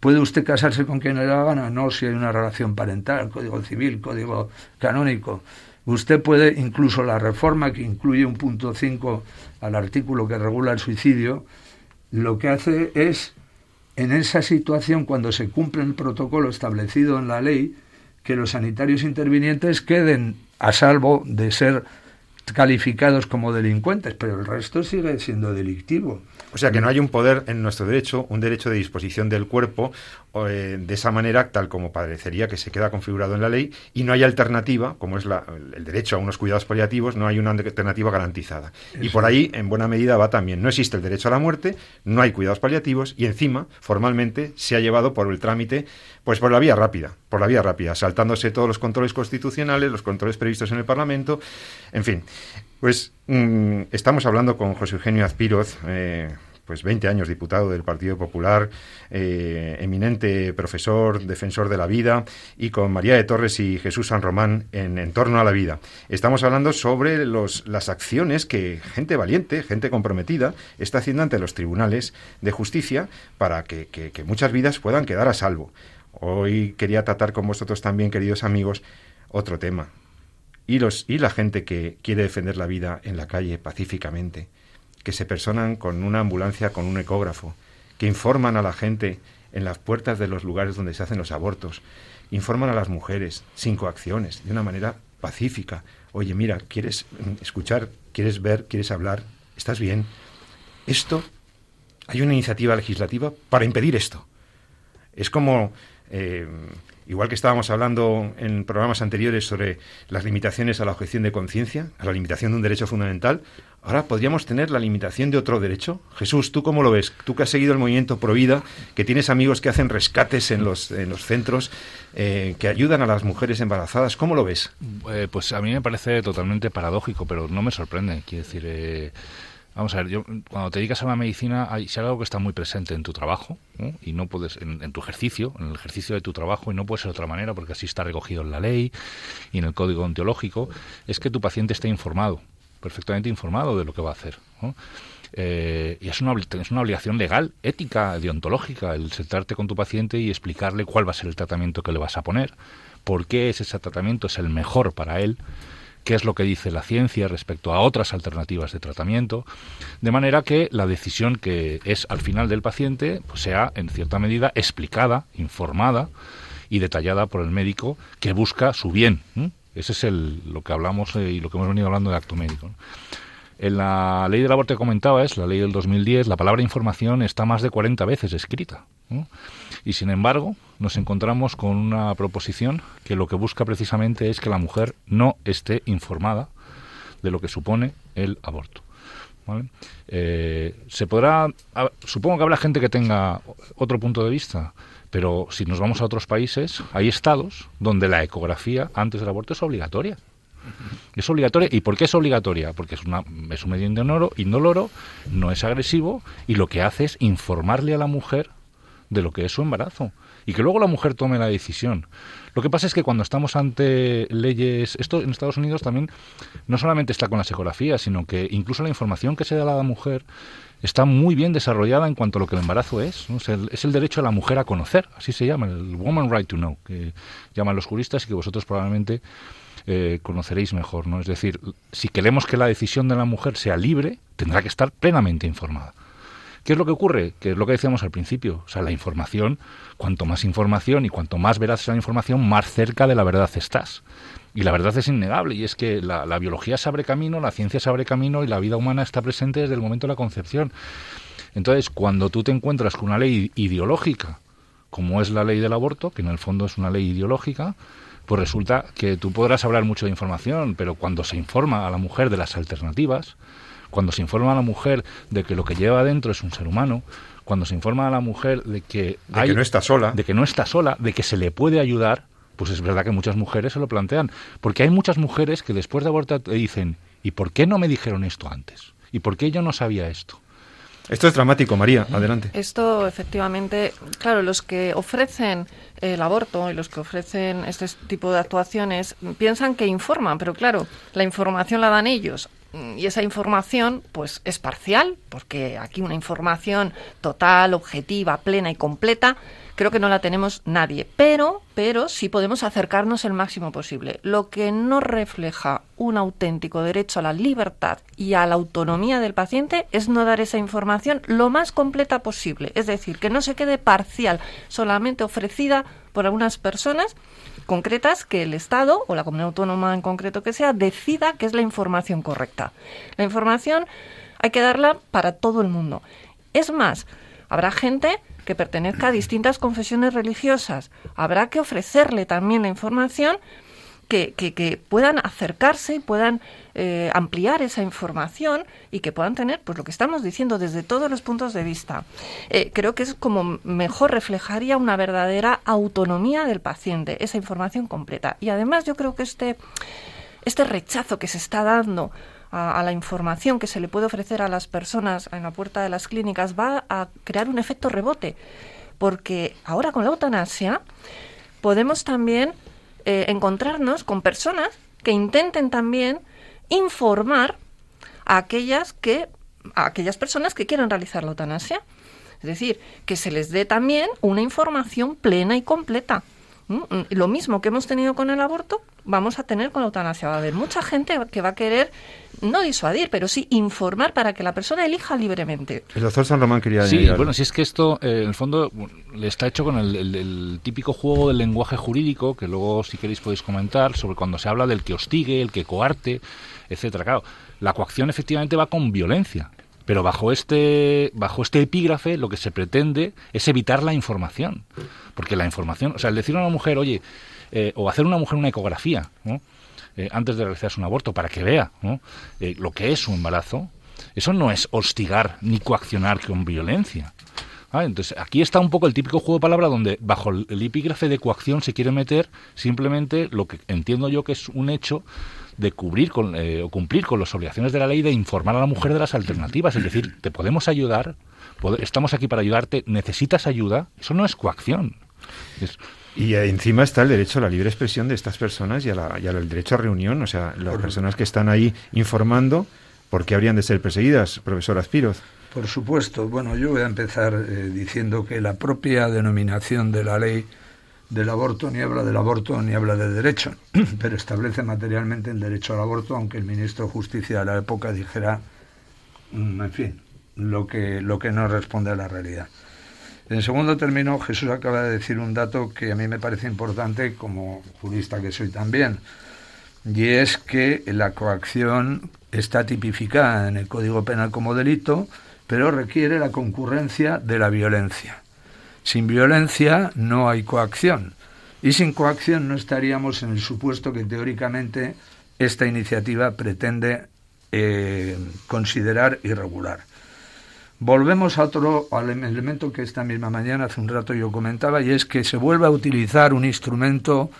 ¿Puede usted casarse con quien le da gana? No, si hay una relación parental, código civil, código canónico. Usted puede, incluso la reforma que incluye un punto 5 al artículo que regula el suicidio, lo que hace es en esa situación, cuando se cumple el protocolo establecido en la ley, que los sanitarios intervinientes queden a salvo de ser calificados como delincuentes, pero el resto sigue siendo delictivo. O sea que no hay un poder en nuestro derecho, un derecho de disposición del cuerpo eh, de esa manera, tal como parecería que se queda configurado en la ley, y no hay alternativa, como es el derecho a unos cuidados paliativos, no hay una alternativa garantizada. Y por ahí, en buena medida, va también. No existe el derecho a la muerte, no hay cuidados paliativos, y encima, formalmente, se ha llevado por el trámite, pues por la vía rápida, por la vía rápida, saltándose todos los controles constitucionales, los controles previstos en el Parlamento, en fin. Pues mm, estamos hablando con José Eugenio Azpiroz, eh, pues 20 años diputado del Partido Popular, eh, eminente profesor, defensor de la vida, y con María de Torres y Jesús San Román en, en torno a la vida. Estamos hablando sobre los, las acciones que gente valiente, gente comprometida, está haciendo ante los tribunales de justicia para que muchas vidas puedan quedar a salvo. Hoy quería tratar con vosotros también, queridos amigos, otro tema, y, los, y la gente que quiere defender la vida en la calle pacíficamente, que se personan con una ambulancia, con un ecógrafo, que informan a la gente en las puertas de los lugares donde se hacen los abortos, informan a las mujeres sin coacciones, de una manera pacífica. Oye, mira, ¿quieres escuchar? ¿Quieres ver? ¿Quieres hablar? ¿Estás bien? Esto, hay una iniciativa legislativa para impedir esto. Es como eh, igual que estábamos hablando en programas anteriores sobre las limitaciones a la objeción de conciencia, a la limitación de un derecho fundamental, ahora podríamos tener la limitación de otro derecho. Jesús, ¿tú cómo lo ves? Tú que has seguido el movimiento Provida, que tienes amigos que hacen rescates en los, en los centros, eh, que ayudan a las mujeres embarazadas, ¿cómo lo ves? Eh, pues a mí me parece totalmente paradójico, pero no me sorprende. Quiero decir, eh, Vamos a ver, yo, cuando te dedicas a la medicina, hay, si hay algo que está muy presente en tu trabajo, y no puedes, en, tu ejercicio, en el ejercicio de tu trabajo, y no puede ser de otra manera, porque así está recogido en la ley y en el código ontológico, es que tu paciente esté informado, perfectamente informado de lo que va a hacer. Eh, y es una, es una obligación legal, ética, deontológica, el sentarte con tu paciente y explicarle cuál va a ser el tratamiento que le vas a poner, por qué ese tratamiento es el mejor para él qué es lo que dice la ciencia respecto a otras alternativas de tratamiento, de manera que la decisión que es al final del paciente pues sea en cierta medida explicada, informada y detallada por el médico que busca su bien. Ese es el, lo que hablamos eh, y lo que hemos venido hablando de acto médico. En la ley del aborto que comentaba, es la ley del 2010, la palabra información está más de 40 veces escrita. Y sin embargo, nos encontramos con una proposición que lo que busca precisamente es que la mujer no esté informada de lo que supone el aborto. Eh, se podrá, supongo que habrá gente que tenga otro punto de vista, pero si nos vamos a otros países, hay estados donde la ecografía antes del aborto es obligatoria. Es obligatoria. ¿Y por qué es obligatoria? Porque es, una, es un medio indoloro, no es agresivo y lo que hace es informarle a la mujer de lo que es su embarazo y que luego la mujer tome la decisión. Lo que pasa es que cuando estamos ante leyes, esto en Estados Unidos también no solamente está con las ecografías, sino que incluso la información que se da a la mujer está muy bien desarrollada en cuanto a lo que el embarazo es. Es, el, derecho a la mujer a conocer, así se llama, el Woman Right to Know, que llaman los juristas y que vosotros probablemente eh, conoceréis mejor. ¿no? Es decir, si queremos que la decisión de la mujer sea libre, tendrá que estar plenamente informada. ¿Qué es lo que ocurre? Que es lo que decíamos al principio. O sea, la información, cuanto más información y cuanto más veraz sea la información, más cerca de la verdad estás. Y la verdad es innegable, y es que la, la, biología se abre camino, la ciencia se abre camino y la vida humana está presente desde el momento de la concepción. Entonces, cuando tú te encuentras con una ley ideológica, como es la ley del aborto, que en el fondo es una ley ideológica, pues resulta que tú podrás hablar mucho de información, pero cuando se informa a la mujer de las alternativas, cuando se informa a la mujer de que lo que lleva adentro es un ser humano, cuando se informa a la mujer de que, de que no está sola, de que no está sola, de que se le puede ayudar, pues es verdad que muchas mujeres se lo plantean, porque hay muchas mujeres que después de abortar te dicen, ¿y por qué no me dijeron esto antes? ¿Y por qué yo no sabía esto? Esto es dramático, María. Adelante. Esto, efectivamente, claro, los que ofrecen el aborto y los que ofrecen este tipo de actuaciones piensan que informan, pero claro, la información la dan ellos y esa información pues es parcial porque aquí una información total, objetiva, plena y completa creo que no la tenemos nadie, pero, pero sí podemos acercarnos el máximo posible. Lo que no refleja un auténtico derecho a la libertad y a la autonomía del paciente es no dar esa información lo más completa posible, es decir, que no se quede parcial, solamente ofrecida por algunas personas concretas que el Estado o la comunidad autónoma en concreto que sea decida que es la información correcta. La información hay que darla para todo el mundo. Es más, habrá gente que pertenezca a distintas confesiones religiosas. Habrá que ofrecerle también la información que, puedan acercarse y puedan eh, ampliar esa información y que puedan tener pues lo que estamos diciendo desde todos los puntos de vista. Eh, creo que es como mejor reflejaría una verdadera autonomía del paciente, esa información completa. Y además yo creo que este, este rechazo que se está dando a, la información que se le puede ofrecer a las personas en la puerta de las clínicas va a crear un efecto rebote. Porque ahora con la eutanasia podemos también eh, encontrarnos con personas que intenten también informar a aquellas que a aquellas personas que quieran realizar la eutanasia. Es decir, que se les dé también una información plena y completa. Mm, lo mismo que hemos tenido con el aborto, vamos a tener con la eutanasia. Va a haber mucha gente que va a querer no disuadir, pero sí informar para que la persona elija libremente. El doctor San Román quería Sí, bueno, si es que esto, eh, en el fondo, le está hecho con el, típico juego del lenguaje jurídico, que luego, si queréis, podéis comentar, sobre cuando se habla del que hostigue, el que coarte, etcétera. Claro, la coacción efectivamente va con violencia. Pero bajo este, bajo este epígrafe lo que se pretende es evitar la información. Porque la información, o sea, el decir a una mujer, oye, eh, o hacer a una mujer una ecografía, ¿no? Eh, antes de realizarse un aborto para que vea eh, lo que es un embarazo, eso no es hostigar ni coaccionar con violencia. Entonces, aquí está un poco el típico juego de palabra donde bajo el epígrafe de coacción se quiere meter simplemente lo que entiendo yo que es un hecho de cubrir con, eh, o cumplir con las obligaciones de la ley de informar a la mujer de las alternativas. Es decir, te podemos ayudar, estamos aquí para ayudarte, necesitas ayuda. Eso no es coacción. Y encima está el derecho a la libre expresión de estas personas y, al derecho a reunión. O sea, las personas que están ahí informando, ¿por qué habrían de ser perseguidas, profesor Aspiroz? Por supuesto. Bueno, yo voy a empezar eh, diciendo que la propia denominación de la ley del aborto ni habla del aborto ni habla del derecho, [CLEARS THROAT] pero establece materialmente el derecho al aborto, aunque el ministro de Justicia de la época dijera, mm, en fin, lo que, lo que no responde a la realidad. En segundo término, Jesús acaba de decir un dato que a mí me parece importante como jurista que soy también, y es que la coacción está tipificada en el Código Penal como delito, pero requiere la concurrencia de la violencia. Sin violencia no hay coacción, y sin coacción no estaríamos en el supuesto que teóricamente esta iniciativa pretende eh, considerar irregular. Volvemos a otro al elemento que esta misma mañana, hace un rato yo comentaba, y es que se vuelve a utilizar un instrumento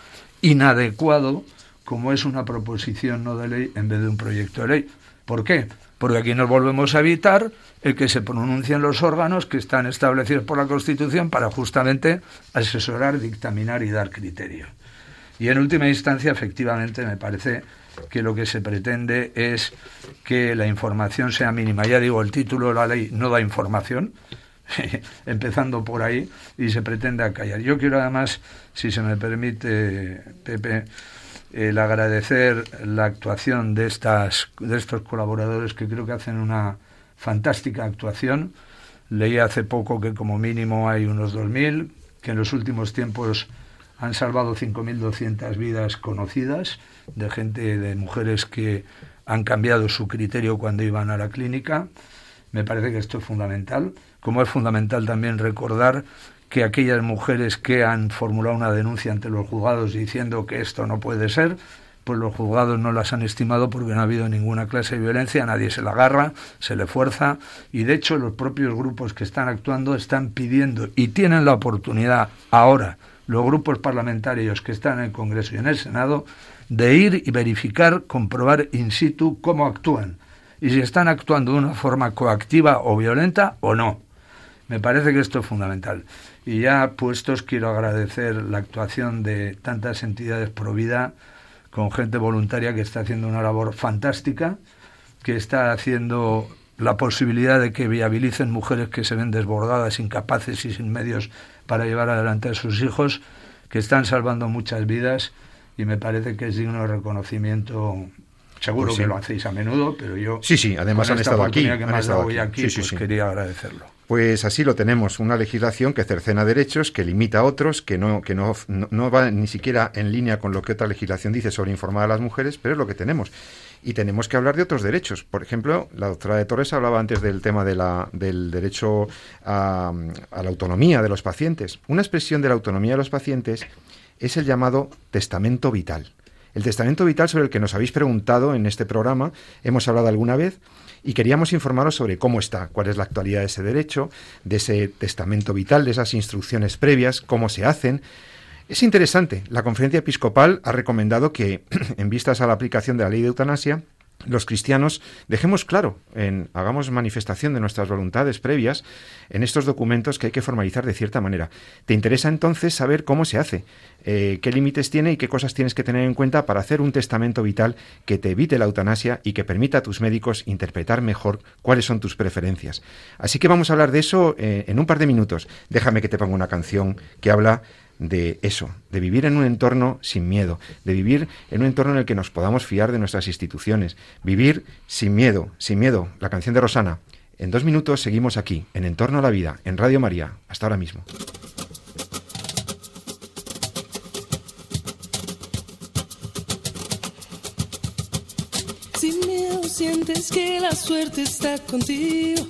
inadecuado como es una proposición no de ley en vez de un proyecto de ley. ¿Por qué? Porque aquí nos volvemos a evitar el que se pronuncien los órganos que están establecidos por la Constitución para justamente asesorar, dictaminar y dar criterio. Y en última instancia, efectivamente, me parece que lo que se pretende es que la información sea mínima. Ya digo, el título de la ley no da información, [LAUGHS] empezando por ahí, y se pretende acallar. Yo quiero además, si se me permite, Pepe, el agradecer la actuación de, estas, de estos colaboradores que creo que hacen una fantástica actuación. Leí hace poco que como mínimo hay unos 2.000, que en los últimos tiempos han salvado 5.200 vidas conocidas de gente, de mujeres que han cambiado su criterio cuando iban a la clínica. Me parece que esto es fundamental, como es fundamental también recordar que aquellas mujeres que han formulado una denuncia ante los juzgados diciendo que esto no puede ser, pues los juzgados no las han estimado porque no ha habido ninguna clase de violencia, nadie se la agarra, se le fuerza y de hecho los propios grupos que están actuando están pidiendo y tienen la oportunidad ahora, los grupos parlamentarios que están en el Congreso y en el Senado, de ir y verificar, comprobar in situ cómo actúan y si están actuando de una forma coactiva o violenta o no. Me parece que esto es fundamental. Y ya puestos, quiero agradecer la actuación de tantas entidades pro vida, con gente voluntaria que está haciendo una labor fantástica, que está haciendo la posibilidad de que viabilicen mujeres que se ven desbordadas, incapaces y sin medios para llevar adelante a sus hijos, que están salvando muchas vidas y me parece que es digno de reconocimiento. Seguro Pues que lo hacéis a menudo, pero yo Sí, sí, además con han esta estado aquí, que han estado aquí. aquí, Sí, sí, pues quería agradecerlo. Pues así lo tenemos, una legislación que cercena derechos, que limita a otros, que no, que no, no, no va ni siquiera en línea con lo que otra legislación dice sobre informar a las mujeres, pero es lo que tenemos. Y tenemos que hablar de otros derechos. Por ejemplo, la doctora de Torres hablaba antes del tema de la, del derecho a, a la autonomía de los pacientes. Una expresión de la autonomía de los pacientes es el llamado testamento vital. El testamento vital sobre el que nos habéis preguntado en este programa, hemos hablado alguna vez y queríamos informaros sobre cómo está, cuál es la actualidad de ese derecho, de ese testamento vital, de esas instrucciones previas, cómo se hacen. Es interesante, la conferencia episcopal ha recomendado que, [CLEARS THROAT] en vistas a la aplicación de la ley de eutanasia, los cristianos dejemos claro, en, hagamos manifestación de nuestras voluntades previas en estos documentos que hay que formalizar de cierta manera. ¿Te interesa entonces saber cómo se hace? Eh, ¿Qué límites tiene y qué cosas tienes que tener en cuenta para hacer un testamento vital que te evite la eutanasia y que permita a tus médicos interpretar mejor cuáles son tus preferencias? Así que vamos a hablar de eso eh, en un par de minutos. Déjame que te ponga una canción que habla de eso, de vivir en un entorno sin miedo, de vivir en un entorno en el que nos podamos fiar de nuestras instituciones, vivir sin miedo, sin miedo, la canción de Rosana. En dos minutos seguimos aquí, en Entorno a la Vida, en Radio María. Hasta ahora mismo. Sin miedo sientes que la suerte está contigo,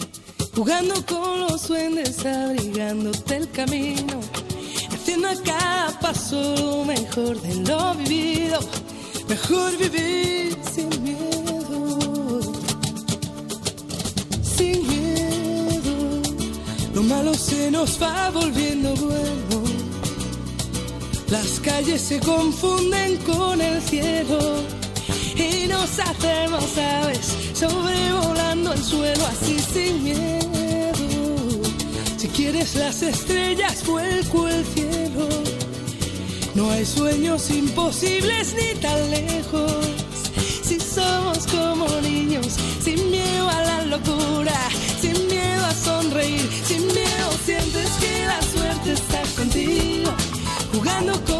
jugando con los duendes, abrigándote el camino, paso lo mejor de lo vivido, mejor vivir sin miedo, sin miedo, lo malo se nos va volviendo bueno. Las calles se confunden con el cielo y nos hacemos aves sobrevolando el suelo así sin miedo. Si quieres las estrellas, vuelco el cielo. No hay sueños imposibles ni tan lejos. Si somos como niños, sin miedo a la locura, sin miedo a sonreír, sin miedo sientes que la suerte está contigo, jugando con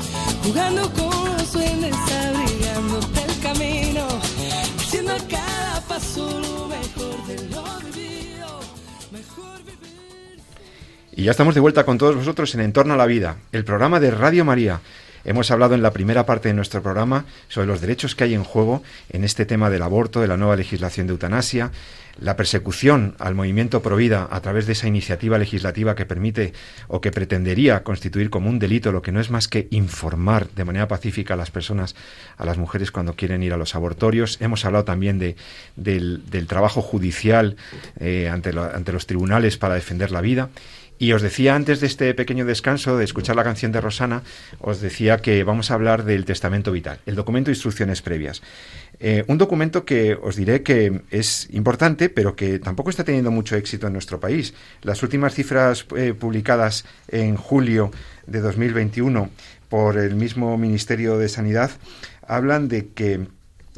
jugando con los duendes, abrigándote el camino, haciendo a cada paso lo mejor de lo vivido, mejor vivir. Y ya estamos de vuelta con todos vosotros en Entorno a la Vida, el programa de Radio María. Hemos hablado en la primera parte de nuestro programa sobre los derechos que hay en juego en este tema del aborto, de la nueva legislación de eutanasia, la persecución al movimiento Provida a través de esa iniciativa legislativa que permite o que pretendería constituir como un delito lo que no es más que informar de manera pacífica a las personas, a las mujeres cuando quieren ir a los abortorios. Hemos hablado también de, del, trabajo judicial eh, ante los tribunales para defender la vida. Y os decía antes de este pequeño descanso, de escuchar la canción de Rosana, os decía que vamos a hablar del testamento vital, el documento de instrucciones previas. Eh, un documento que os diré que es importante, pero que tampoco está teniendo mucho éxito en nuestro país. Las últimas cifras eh, publicadas en julio de 2021 por el mismo Ministerio de Sanidad hablan de que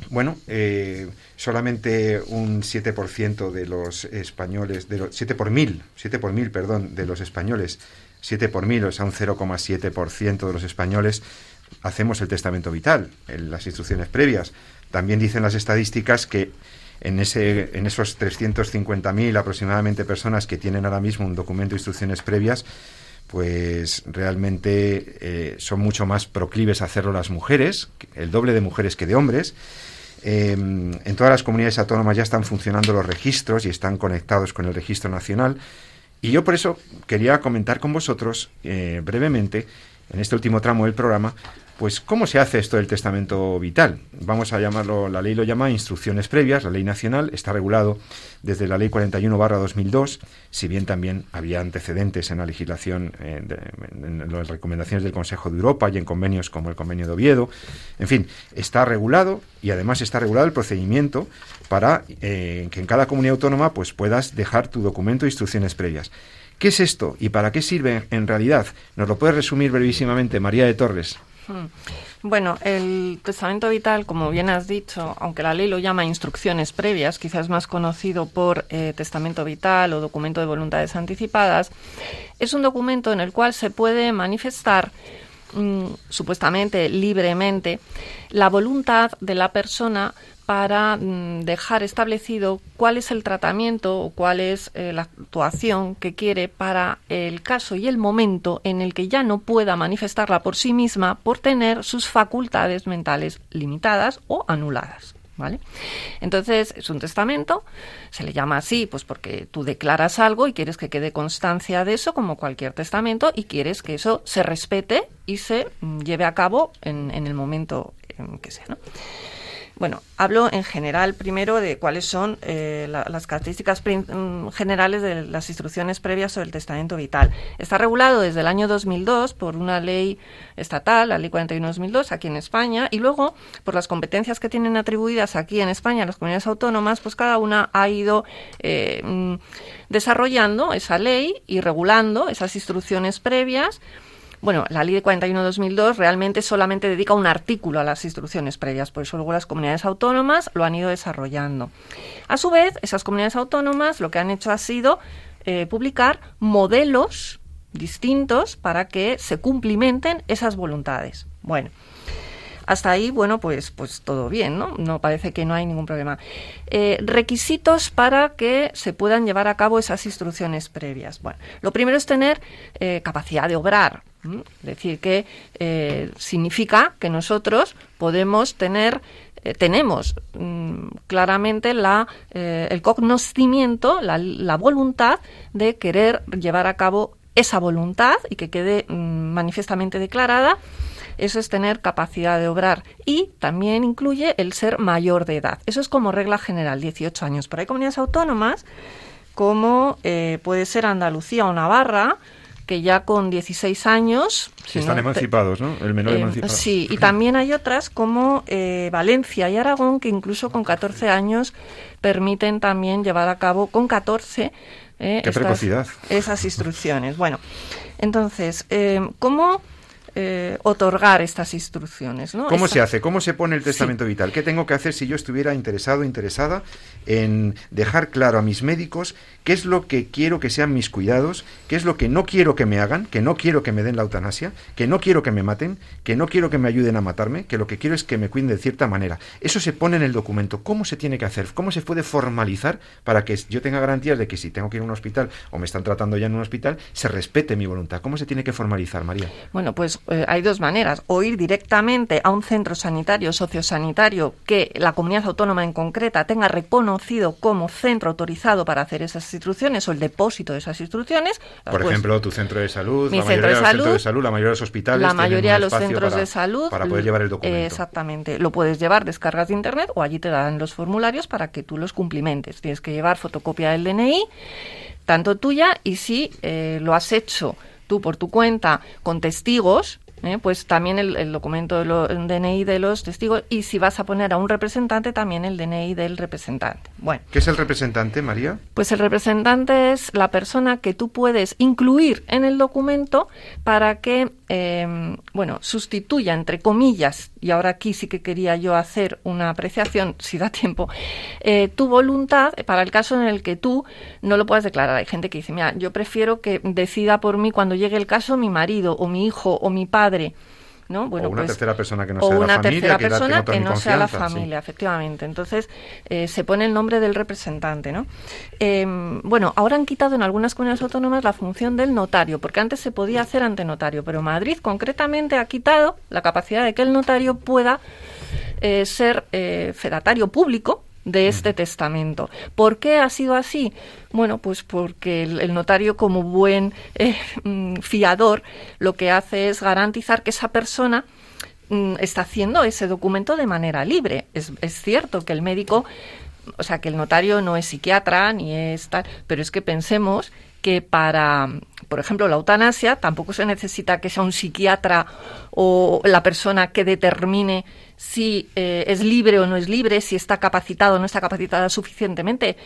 bueno, eh, solamente un 7% de los españoles, de los, 7 por mil, 7 por mil, perdón, de los españoles, 7 por mil, o sea, un 0,7% de los españoles hacemos el testamento vital, en las instrucciones previas. También dicen las estadísticas que en, ese, en esos 350.000 aproximadamente personas que tienen ahora mismo un documento de instrucciones previas, pues realmente eh, son mucho más proclives a hacerlo las mujeres, el doble de mujeres que de hombres. Em, en todas las comunidades autónomas ya están funcionando los registros y están conectados con el registro nacional. Y yo por eso quería comentar con vosotros eh, brevemente, en este último tramo del programa, pues, ¿cómo se hace esto del testamento vital? Vamos a llamarlo, la ley lo llama instrucciones previas, la ley nacional, está regulado desde la ley 41 barra 2002, si bien también había antecedentes en la legislación, eh, en las recomendaciones del Consejo de Europa y en convenios como el convenio de Oviedo. En fin, está regulado y además está regulado el procedimiento para eh, que en cada comunidad autónoma pues puedas dejar tu documento de instrucciones previas. ¿Qué es esto y para qué sirve en realidad? ¿Nos lo puede resumir brevísimamente María de Torres? Hmm. Bueno, el testamento vital, como bien has dicho, aunque la ley lo llama instrucciones previas, quizás más conocido por eh, testamento vital o documento de voluntades anticipadas, es un documento en el cual se puede manifestar mm, supuestamente libremente la voluntad de la persona para mm, dejar establecido cuál es el tratamiento o cuál es eh, la actuación que quiere para el caso y el momento en el que ya no pueda manifestarla por sí misma por tener sus facultades mentales limitadas o anuladas. ¿Vale? Entonces, es un testamento, se le llama así, pues porque tú declaras algo y quieres que quede constancia de eso, como cualquier testamento, y quieres que eso se respete y se lleve a cabo en, en el momento en que sea, ¿no? Bueno, hablo en general primero de cuáles son eh, las características mm, generales de las instrucciones previas sobre el testamento vital. Está regulado desde el año 2002 por una ley estatal, la Ley 41-2002, aquí en España, y luego por las competencias que tienen atribuidas aquí en España las comunidades autónomas, pues cada una ha ido eh, mm, desarrollando esa ley y regulando esas instrucciones previas bueno, la ley de 41-2002 realmente solamente dedica un artículo a las instrucciones previas, por eso luego las comunidades autónomas lo han ido desarrollando. A su vez, esas comunidades autónomas lo que han hecho ha sido eh, publicar modelos distintos para que se cumplimenten esas voluntades. Bueno, hasta ahí, bueno, pues, pues todo bien, ¿no? No parece que no hay ningún problema. Eh, requisitos para que se puedan llevar a cabo esas instrucciones previas. Bueno, lo primero es tener eh, capacidad de obrar. Es decir, que eh, significa que nosotros podemos tener tenemos mm, claramente la, el conocimiento, la, la, voluntad de querer llevar a cabo esa voluntad y que quede mm, manifiestamente declarada eso es tener capacidad de obrar y también incluye el ser mayor de edad. Eso es como regla general, 18 años. Pero hay comunidades autónomas como eh, puede ser Andalucía o Navarra, que ya con 16 años... Si están emancipados, ¿no? El menor eh, emancipado. Sí, y también hay otras como eh, Valencia y Aragón, que incluso con 14 años permiten también llevar a cabo con 14 Qué precocidad. esas instrucciones. Bueno, entonces, ¿cómo eh, otorgar estas instrucciones. ¿no? ¿Cómo se hace? ¿Cómo se pone el testamento vital? ¿Qué tengo que hacer si yo estuviera interesado, interesada en dejar claro a mis médicos qué es lo que quiero que sean mis cuidados, qué es lo que no quiero que me hagan, que no quiero que me den la eutanasia, que no quiero que me maten, que no quiero que me ayuden a matarme, que lo que quiero es que me cuiden de cierta manera. Eso se pone en el documento. ¿Cómo se tiene que hacer? ¿Cómo se puede formalizar para que yo tenga garantías de que si tengo que ir a un hospital o me están tratando ya en un hospital, se respete mi voluntad? ¿Cómo se tiene que formalizar, María? Bueno, pues eh, hay dos maneras. O ir directamente a un centro sanitario, sociosanitario, que la comunidad autónoma en concreta tenga reconocido como centro autorizado para hacer esas instrucciones o el depósito de esas instrucciones. Por pues, ejemplo, tu centro de salud, mi la centro mayoría de, salud, de salud, la mayoría de los hospitales. La mayoría de los centros de salud. Para poder llevar el documento. Exactamente. Lo puedes llevar descargas de internet o allí te dan los formularios para que tú los cumplimentes. Tienes que llevar fotocopia del DNI, tanto tuya y si eh, lo has hecho tú por tu cuenta con testigos, ¿eh? pues también el, documento del DNI de los testigos y si vas a poner a un representante, también el DNI del representante. Bueno. ¿Qué es el representante, María? Pues el representante es la persona que tú puedes incluir en el documento para que, eh, bueno, sustituya, entre comillas, y ahora aquí sí que quería yo hacer una apreciación, [LAUGHS] si da tiempo, eh, tu voluntad para el caso en el que tú no lo puedas declarar. Hay gente que dice, mira, yo prefiero que decida por mí cuando llegue el caso mi marido o mi hijo o mi padre. ¿No? Bueno, o una pues, tercera persona que no sea la familia, que persona que no sea la familia, efectivamente. Entonces eh, se pone el nombre del representante, ¿no? Em, bueno, ahora han quitado en algunas comunidades autónomas la función del notario, porque antes se podía hacer ante notario, pero Madrid concretamente ha quitado la capacidad de que el notario pueda eh, ser eh, fedatario público de este testamento. ¿Por qué ha sido así? Bueno, pues porque el, notario como buen eh, [LAUGHS] mm, fiador lo que hace es garantizar que esa persona mm, está haciendo ese documento de manera libre. Es, es cierto que el médico, o sea, que el notario no es psiquiatra ni es tal, pero es que pensemos que para, por ejemplo, la eutanasia tampoco se necesita que sea un psiquiatra o la persona que determine si eh, es libre o no es libre, si está capacitado o no está capacitada suficientemente.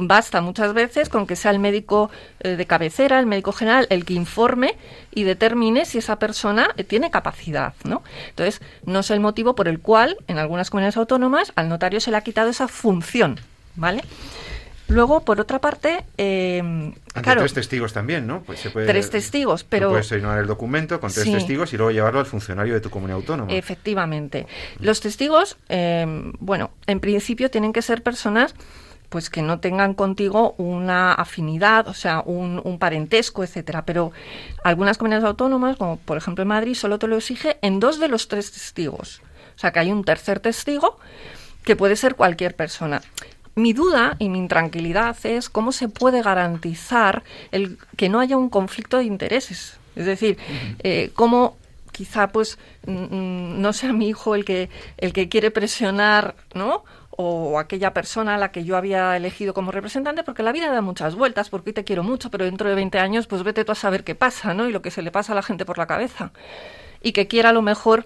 Basta muchas veces con que sea el médico eh, de cabecera, el médico general, el que informe y determine si esa persona eh, tiene capacidad, ¿no? Entonces, no es el motivo por el cual en algunas comunidades autónomas al notario se le ha quitado esa función, ¿vale? Luego, por otra parte, eh, claro, tres testigos también, ¿no? Pues se puede, tres testigos, pero puedes firmar el documento con tres testigos y luego llevarlo al funcionario de tu comunidad autónoma. Efectivamente, los testigos, eh, bueno, en principio tienen que ser personas pues que no tengan contigo una afinidad, o sea, un, un, parentesco, etcétera. Pero algunas comunidades autónomas, como por ejemplo en Madrid, solo te lo exige en dos de los tres testigos. O sea, que hay un tercer testigo que puede ser cualquier persona mi duda y mi intranquilidad es cómo se puede garantizar el que no haya un conflicto de intereses. Es decir, eh, cómo quizá pues no sea mi hijo el que el que quiere presionar, ¿no? o aquella persona a la que yo había elegido como representante, porque la vida da muchas vueltas, porque hoy te quiero mucho, pero dentro de 20 años, pues vete tú a saber qué pasa, ¿no? Y lo que se le pasa a la gente por la cabeza. Y que quiera a lo mejor,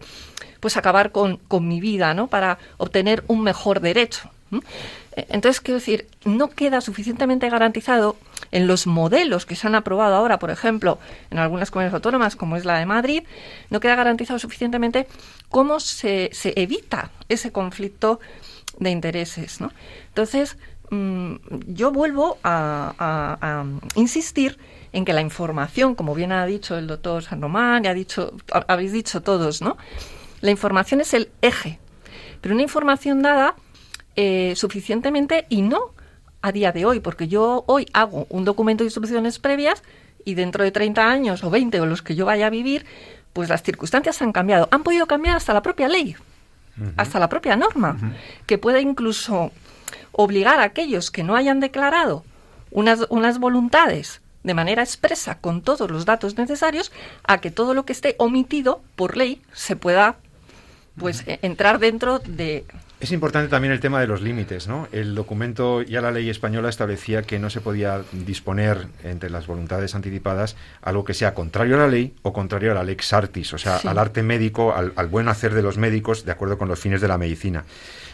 pues acabar con, con mi vida, ¿no? Para obtener un mejor derecho. Entonces, quiero decir, no queda suficientemente garantizado en los modelos que se han aprobado ahora, por ejemplo, en algunas comunidades autónomas, como es la de Madrid, no queda garantizado suficientemente cómo se, se evita ese conflicto de intereses. ¿no? Entonces, mm, yo vuelvo a, insistir en que la información, como bien ha dicho el doctor San Román, y ha dicho, habéis dicho todos, ¿no? La información es el eje, pero una información dada eh, suficientemente y no a día de hoy, porque yo hoy hago un documento de instrucciones previas y dentro de 30 años o 20 o los que yo vaya a vivir, pues las circunstancias han cambiado. Han podido cambiar hasta la propia ley, hasta la propia norma, que puede incluso obligar a aquellos que no hayan declarado unas, unas voluntades de manera expresa con todos los datos necesarios a que todo lo que esté omitido por ley se pueda pues entrar dentro de es importante también el tema de los límites, ¿no? El documento, ya la ley española establecía que no se podía disponer entre las voluntades anticipadas algo que sea contrario a la ley o contrario a la lex artis, o sea, al arte médico, al, al buen hacer de los médicos de acuerdo con los fines de la medicina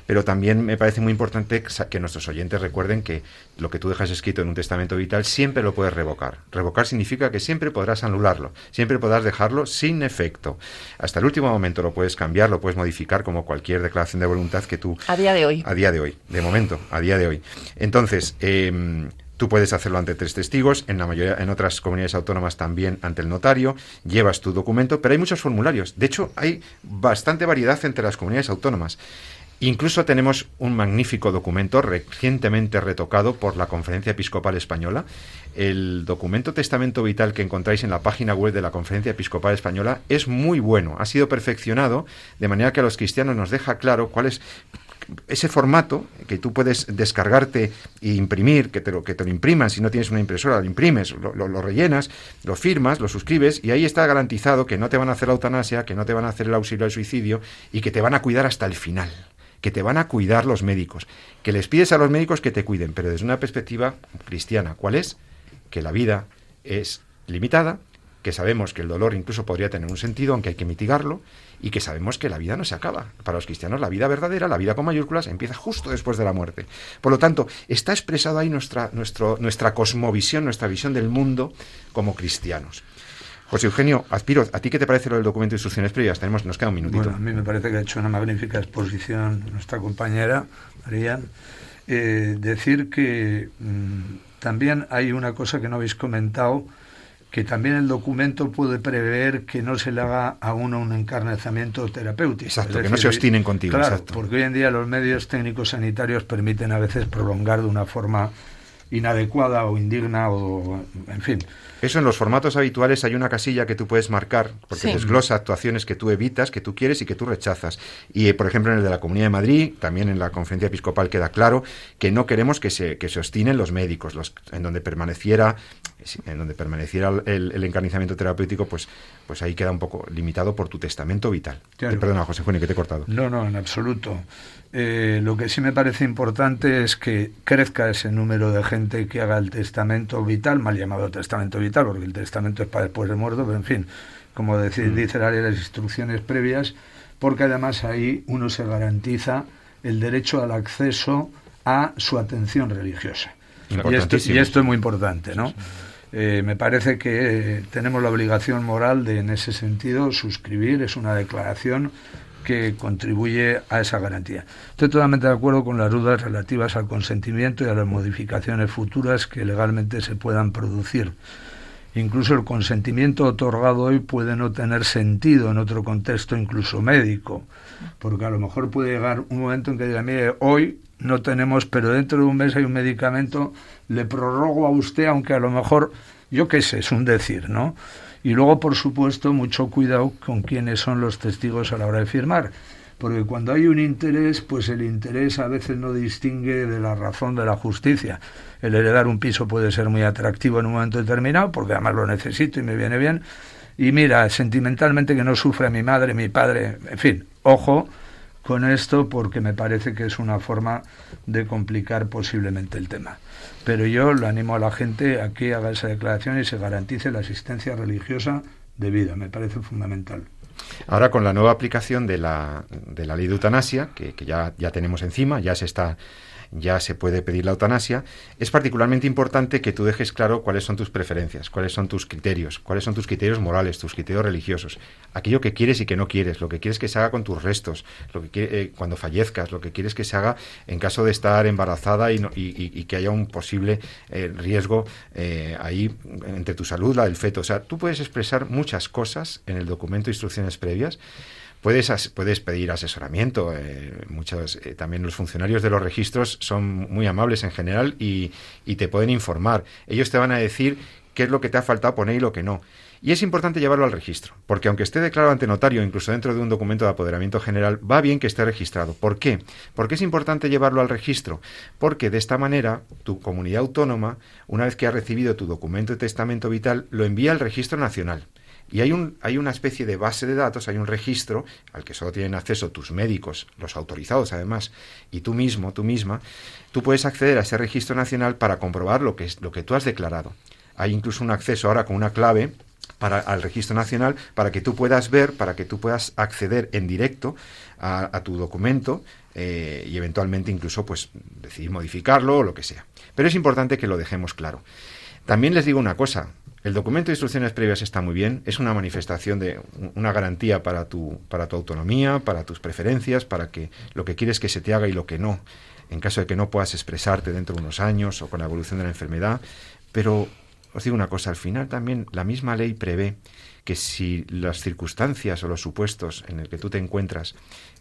pero también me parece muy importante que nuestros oyentes recuerden que lo que tú dejas escrito en un testamento vital siempre lo puedes revocar. Revocar significa que siempre podrás anularlo, siempre podrás dejarlo sin efecto. Hasta el último momento lo puedes cambiar, lo puedes modificar como cualquier declaración de voluntad que tú... A día de hoy. A día de hoy, de momento, a día de hoy. Entonces, eh, Tú puedes hacerlo ante tres testigos, en la mayoría, en otras comunidades autónomas también ante el notario, llevas tu documento, pero hay muchos formularios. De hecho, hay bastante variedad entre las comunidades autónomas. Incluso tenemos un magnífico documento recientemente retocado por la Conferencia Episcopal Española. El documento Testamento Vital que encontráis en la página web de la Conferencia Episcopal Española es muy bueno, ha sido perfeccionado de manera que a los cristianos nos deja claro cuál es ese formato que tú puedes descargarte e imprimir, que te lo, que te lo impriman, si no tienes una impresora, lo imprimes, lo, lo, rellenas, lo firmas, lo suscribes y ahí está garantizado que no te van a hacer la eutanasia, que no te van a hacer el auxilio al suicidio y que te van a cuidar hasta el final que te van a cuidar los médicos, que les pides a los médicos que te cuiden, pero desde una perspectiva cristiana. ¿Cuál es? Que la vida es limitada, que sabemos que el dolor incluso podría tener un sentido, aunque hay que mitigarlo, y que sabemos que la vida no se acaba. Para los cristianos la vida verdadera, la vida con mayúsculas, empieza justo después de la muerte. Por lo tanto, está expresado ahí nuestra, nuestro, nuestra cosmovisión, nuestra visión del mundo como cristianos. José Eugenio Aspiro, ¿a ti qué te parece lo del documento de instrucciones previas? Tenemos, nos queda un minutito. Bueno, a mí me parece que ha hecho una magnífica exposición nuestra compañera, María. Eh, decir que mm, también hay una cosa que no habéis comentado, que también el documento puede prever que no se le haga a uno un encarnizamiento terapéutico. Exacto, que no se obstinen contigo. Claro, porque hoy en día los medios técnicos sanitarios permiten a veces prolongar de una forma inadecuada o indigna o en fin. Eso en los formatos habituales hay una casilla que tú puedes marcar porque desglosa actuaciones que tú evitas, que tú quieres y que tú rechazas. Y eh, por ejemplo en el de la Comunidad de Madrid, también en la conferencia episcopal queda claro que no queremos que se, que se obstinen los médicos, los, en donde permaneciera en donde permaneciera el, el, encarnizamiento terapéutico, pues, pues ahí queda un poco limitado por tu testamento vital. Perdona, José Juan, que te he cortado. No, no, en absoluto. Eh, lo que sí me parece importante es que crezca ese número de gente que haga el testamento vital, mal llamado testamento vital, porque el testamento es para después de muerto, pero en fin, como decir, mm. dice la ley de las instrucciones previas, porque además ahí uno se garantiza el derecho al acceso a su atención religiosa. Y esto, y esto, es muy importante, ¿no? Eh, me parece que tenemos la obligación moral de, en ese sentido, suscribir, es una declaración que contribuye a esa garantía. Estoy totalmente de acuerdo con las dudas relativas al consentimiento y a las modificaciones futuras que legalmente se puedan producir. Incluso el consentimiento otorgado hoy puede no tener sentido en otro contexto, incluso médico, porque a lo mejor puede llegar un momento en que diga, mire, hoy no tenemos, pero dentro de un mes hay un medicamento, le prorrogo a usted, aunque a lo mejor, yo qué sé, es un decir, ¿no? Y luego, por supuesto, mucho cuidado con quiénes son los testigos a la hora de firmar, porque cuando hay un interés, pues el interés a veces no distingue de la razón de la justicia. El heredar un piso puede ser muy atractivo en un momento determinado, porque además lo necesito y me viene bien. Y mira, sentimentalmente que no sufre mi madre, mi padre, en fin, ojo con esto porque me parece que es una forma de complicar posiblemente el tema. Pero yo lo animo a la gente a que haga esa declaración y se garantice la asistencia religiosa debida. Me parece fundamental. Ahora con la nueva aplicación de la, de la ley de eutanasia, que, que ya, ya tenemos encima, ya se está ya se puede pedir la eutanasia, es particularmente importante que tú dejes claro cuáles son tus preferencias, cuáles son tus criterios, cuáles son tus criterios morales, tus criterios religiosos, aquello que quieres y que no quieres, lo que quieres que se haga con tus restos, lo que eh, cuando fallezcas, lo que quieres que se haga en caso de estar embarazada y, y, que haya un posible eh, riesgo eh, ahí entre tu salud, la del feto. O sea, tú puedes expresar muchas cosas en el documento de instrucciones previas Puedes, puedes pedir asesoramiento. Eh, eh, también los funcionarios de los registros son muy amables en general y, y te pueden informar. Ellos te van a decir qué es lo que te ha faltado poner y lo que no. Y es importante llevarlo al registro, porque aunque esté declarado ante notario, incluso dentro de un documento de apoderamiento general, va bien que esté registrado. ¿Por qué? Porque es importante llevarlo al registro, porque de esta manera tu comunidad autónoma, una vez que ha recibido tu documento de testamento vital, lo envía al registro nacional. Y hay, un, hay una especie de base de datos, hay un registro al que solo tienen acceso tus médicos, los autorizados además, y tú mismo, tú misma, tú puedes acceder a ese registro nacional para comprobar lo que, lo que tú has declarado. Hay incluso un acceso ahora con una clave para, al registro nacional para que tú puedas ver, para que tú puedas acceder en directo a, tu documento eh, y eventualmente incluso pues decidir modificarlo o lo que sea. Pero es importante que lo dejemos claro. También les digo una cosa, el documento de instrucciones previas está muy bien, es una manifestación de una garantía para tu, para tu autonomía, para tus preferencias, para que lo que quieres que se te haga y lo que no, en caso de que no puedas expresarte dentro de unos años o con la evolución de la enfermedad. Pero os digo una cosa, al final también la misma ley prevé que si las circunstancias o los supuestos en el que tú te encuentras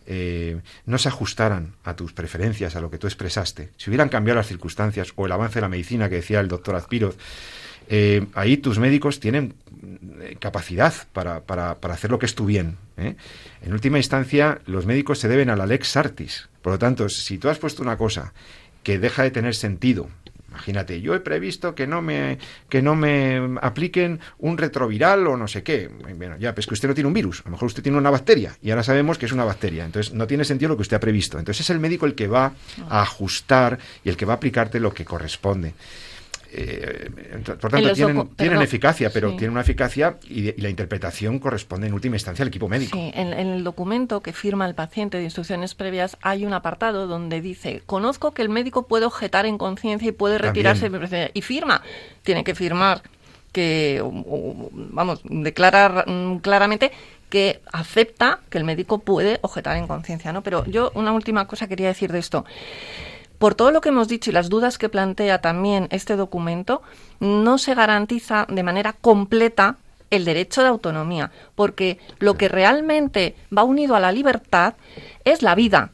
eh, no se ajustaran a tus preferencias, a lo que tú expresaste, si hubieran cambiado las circunstancias o el avance de la medicina que decía el doctor Azpiroz, eh, ahí tus médicos tienen eh, capacidad para, para, para, hacer lo que es tu bien. ¿eh? En última instancia, los médicos se deben a la lex artis. Por lo tanto, si tú has puesto una cosa que deja de tener sentido, imagínate, yo he previsto que no me que no me apliquen un retroviral o no sé qué. Bueno, ya, pues que usted no tiene un virus, a lo mejor usted tiene una bacteria y ahora sabemos que es una bacteria. Entonces, no tiene sentido lo que usted ha previsto. Entonces, es el médico el que va a ajustar y el que va a aplicarte lo que corresponde. Eh, por tanto, tienen, eficacia, pero tienen una eficacia y, la interpretación corresponde en última instancia al equipo médico. Sí, en, el documento que firma el paciente de instrucciones previas hay un apartado donde dice, conozco que el médico puede objetar en conciencia y puede retirarse y firma. Tiene que firmar que, vamos, declarar mm, claramente que acepta que el médico puede objetar en conciencia, ¿no? Pero yo una última cosa quería decir de esto. Por todo lo que hemos dicho y las dudas que plantea también este documento, no se garantiza de manera completa el derecho de autonomía, porque lo que realmente va unido a la libertad es la vida,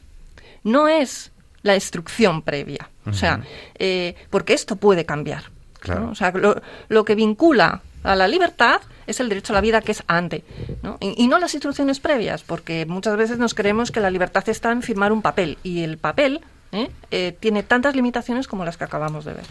no es la instrucción previa. O sea, eh, porque esto puede cambiar. O sea, lo, que vincula a la libertad es el derecho a la vida que es ante, Y, y, no las instrucciones previas, porque muchas veces nos creemos que la libertad está en firmar un papel y el papel ¿eh? Eh, tiene tantas limitaciones como las que acabamos de ver.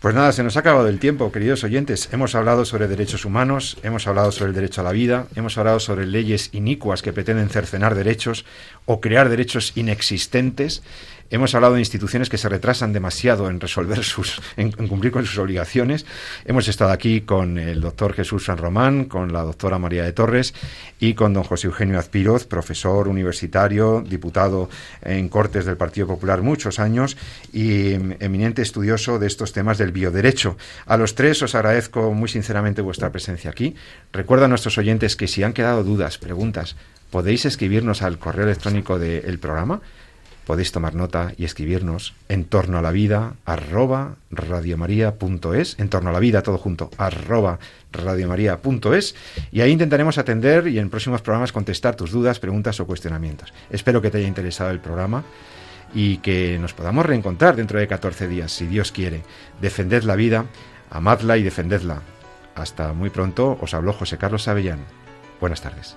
Pues nada, se nos ha acabado el tiempo, queridos oyentes. Hemos hablado sobre derechos humanos, hemos hablado sobre el derecho a la vida, hemos hablado sobre leyes inicuas que pretenden cercenar derechos o crear derechos inexistentes. Hemos hablado de instituciones que se retrasan demasiado en resolver [LAUGHS] sus, en, cumplir con sus obligaciones. Hemos estado aquí con el doctor Jesús San Román, con la doctora María de Torres y con don José Eugenio Azpiroz, profesor universitario, diputado en Cortes del Partido Popular muchos años y eminente estudioso de estos temas del bioderecho. A los tres os agradezco muy sinceramente vuestra presencia aquí. Recuerda a nuestros oyentes que si han quedado dudas, preguntas, podéis escribirnos al correo electrónico del programa podéis tomar nota y escribirnos en torno a la vida arroba radiomaria.es, en torno a la vida todo junto arroba radiomaria.es y ahí intentaremos atender y en próximos programas contestar tus dudas, preguntas o cuestionamientos. Espero que te haya interesado el programa y que nos podamos reencontrar dentro de 14 días, si Dios quiere. Defended la vida, amadla y defendedla. Hasta muy pronto, os habló José Carlos Avellán. Buenas tardes.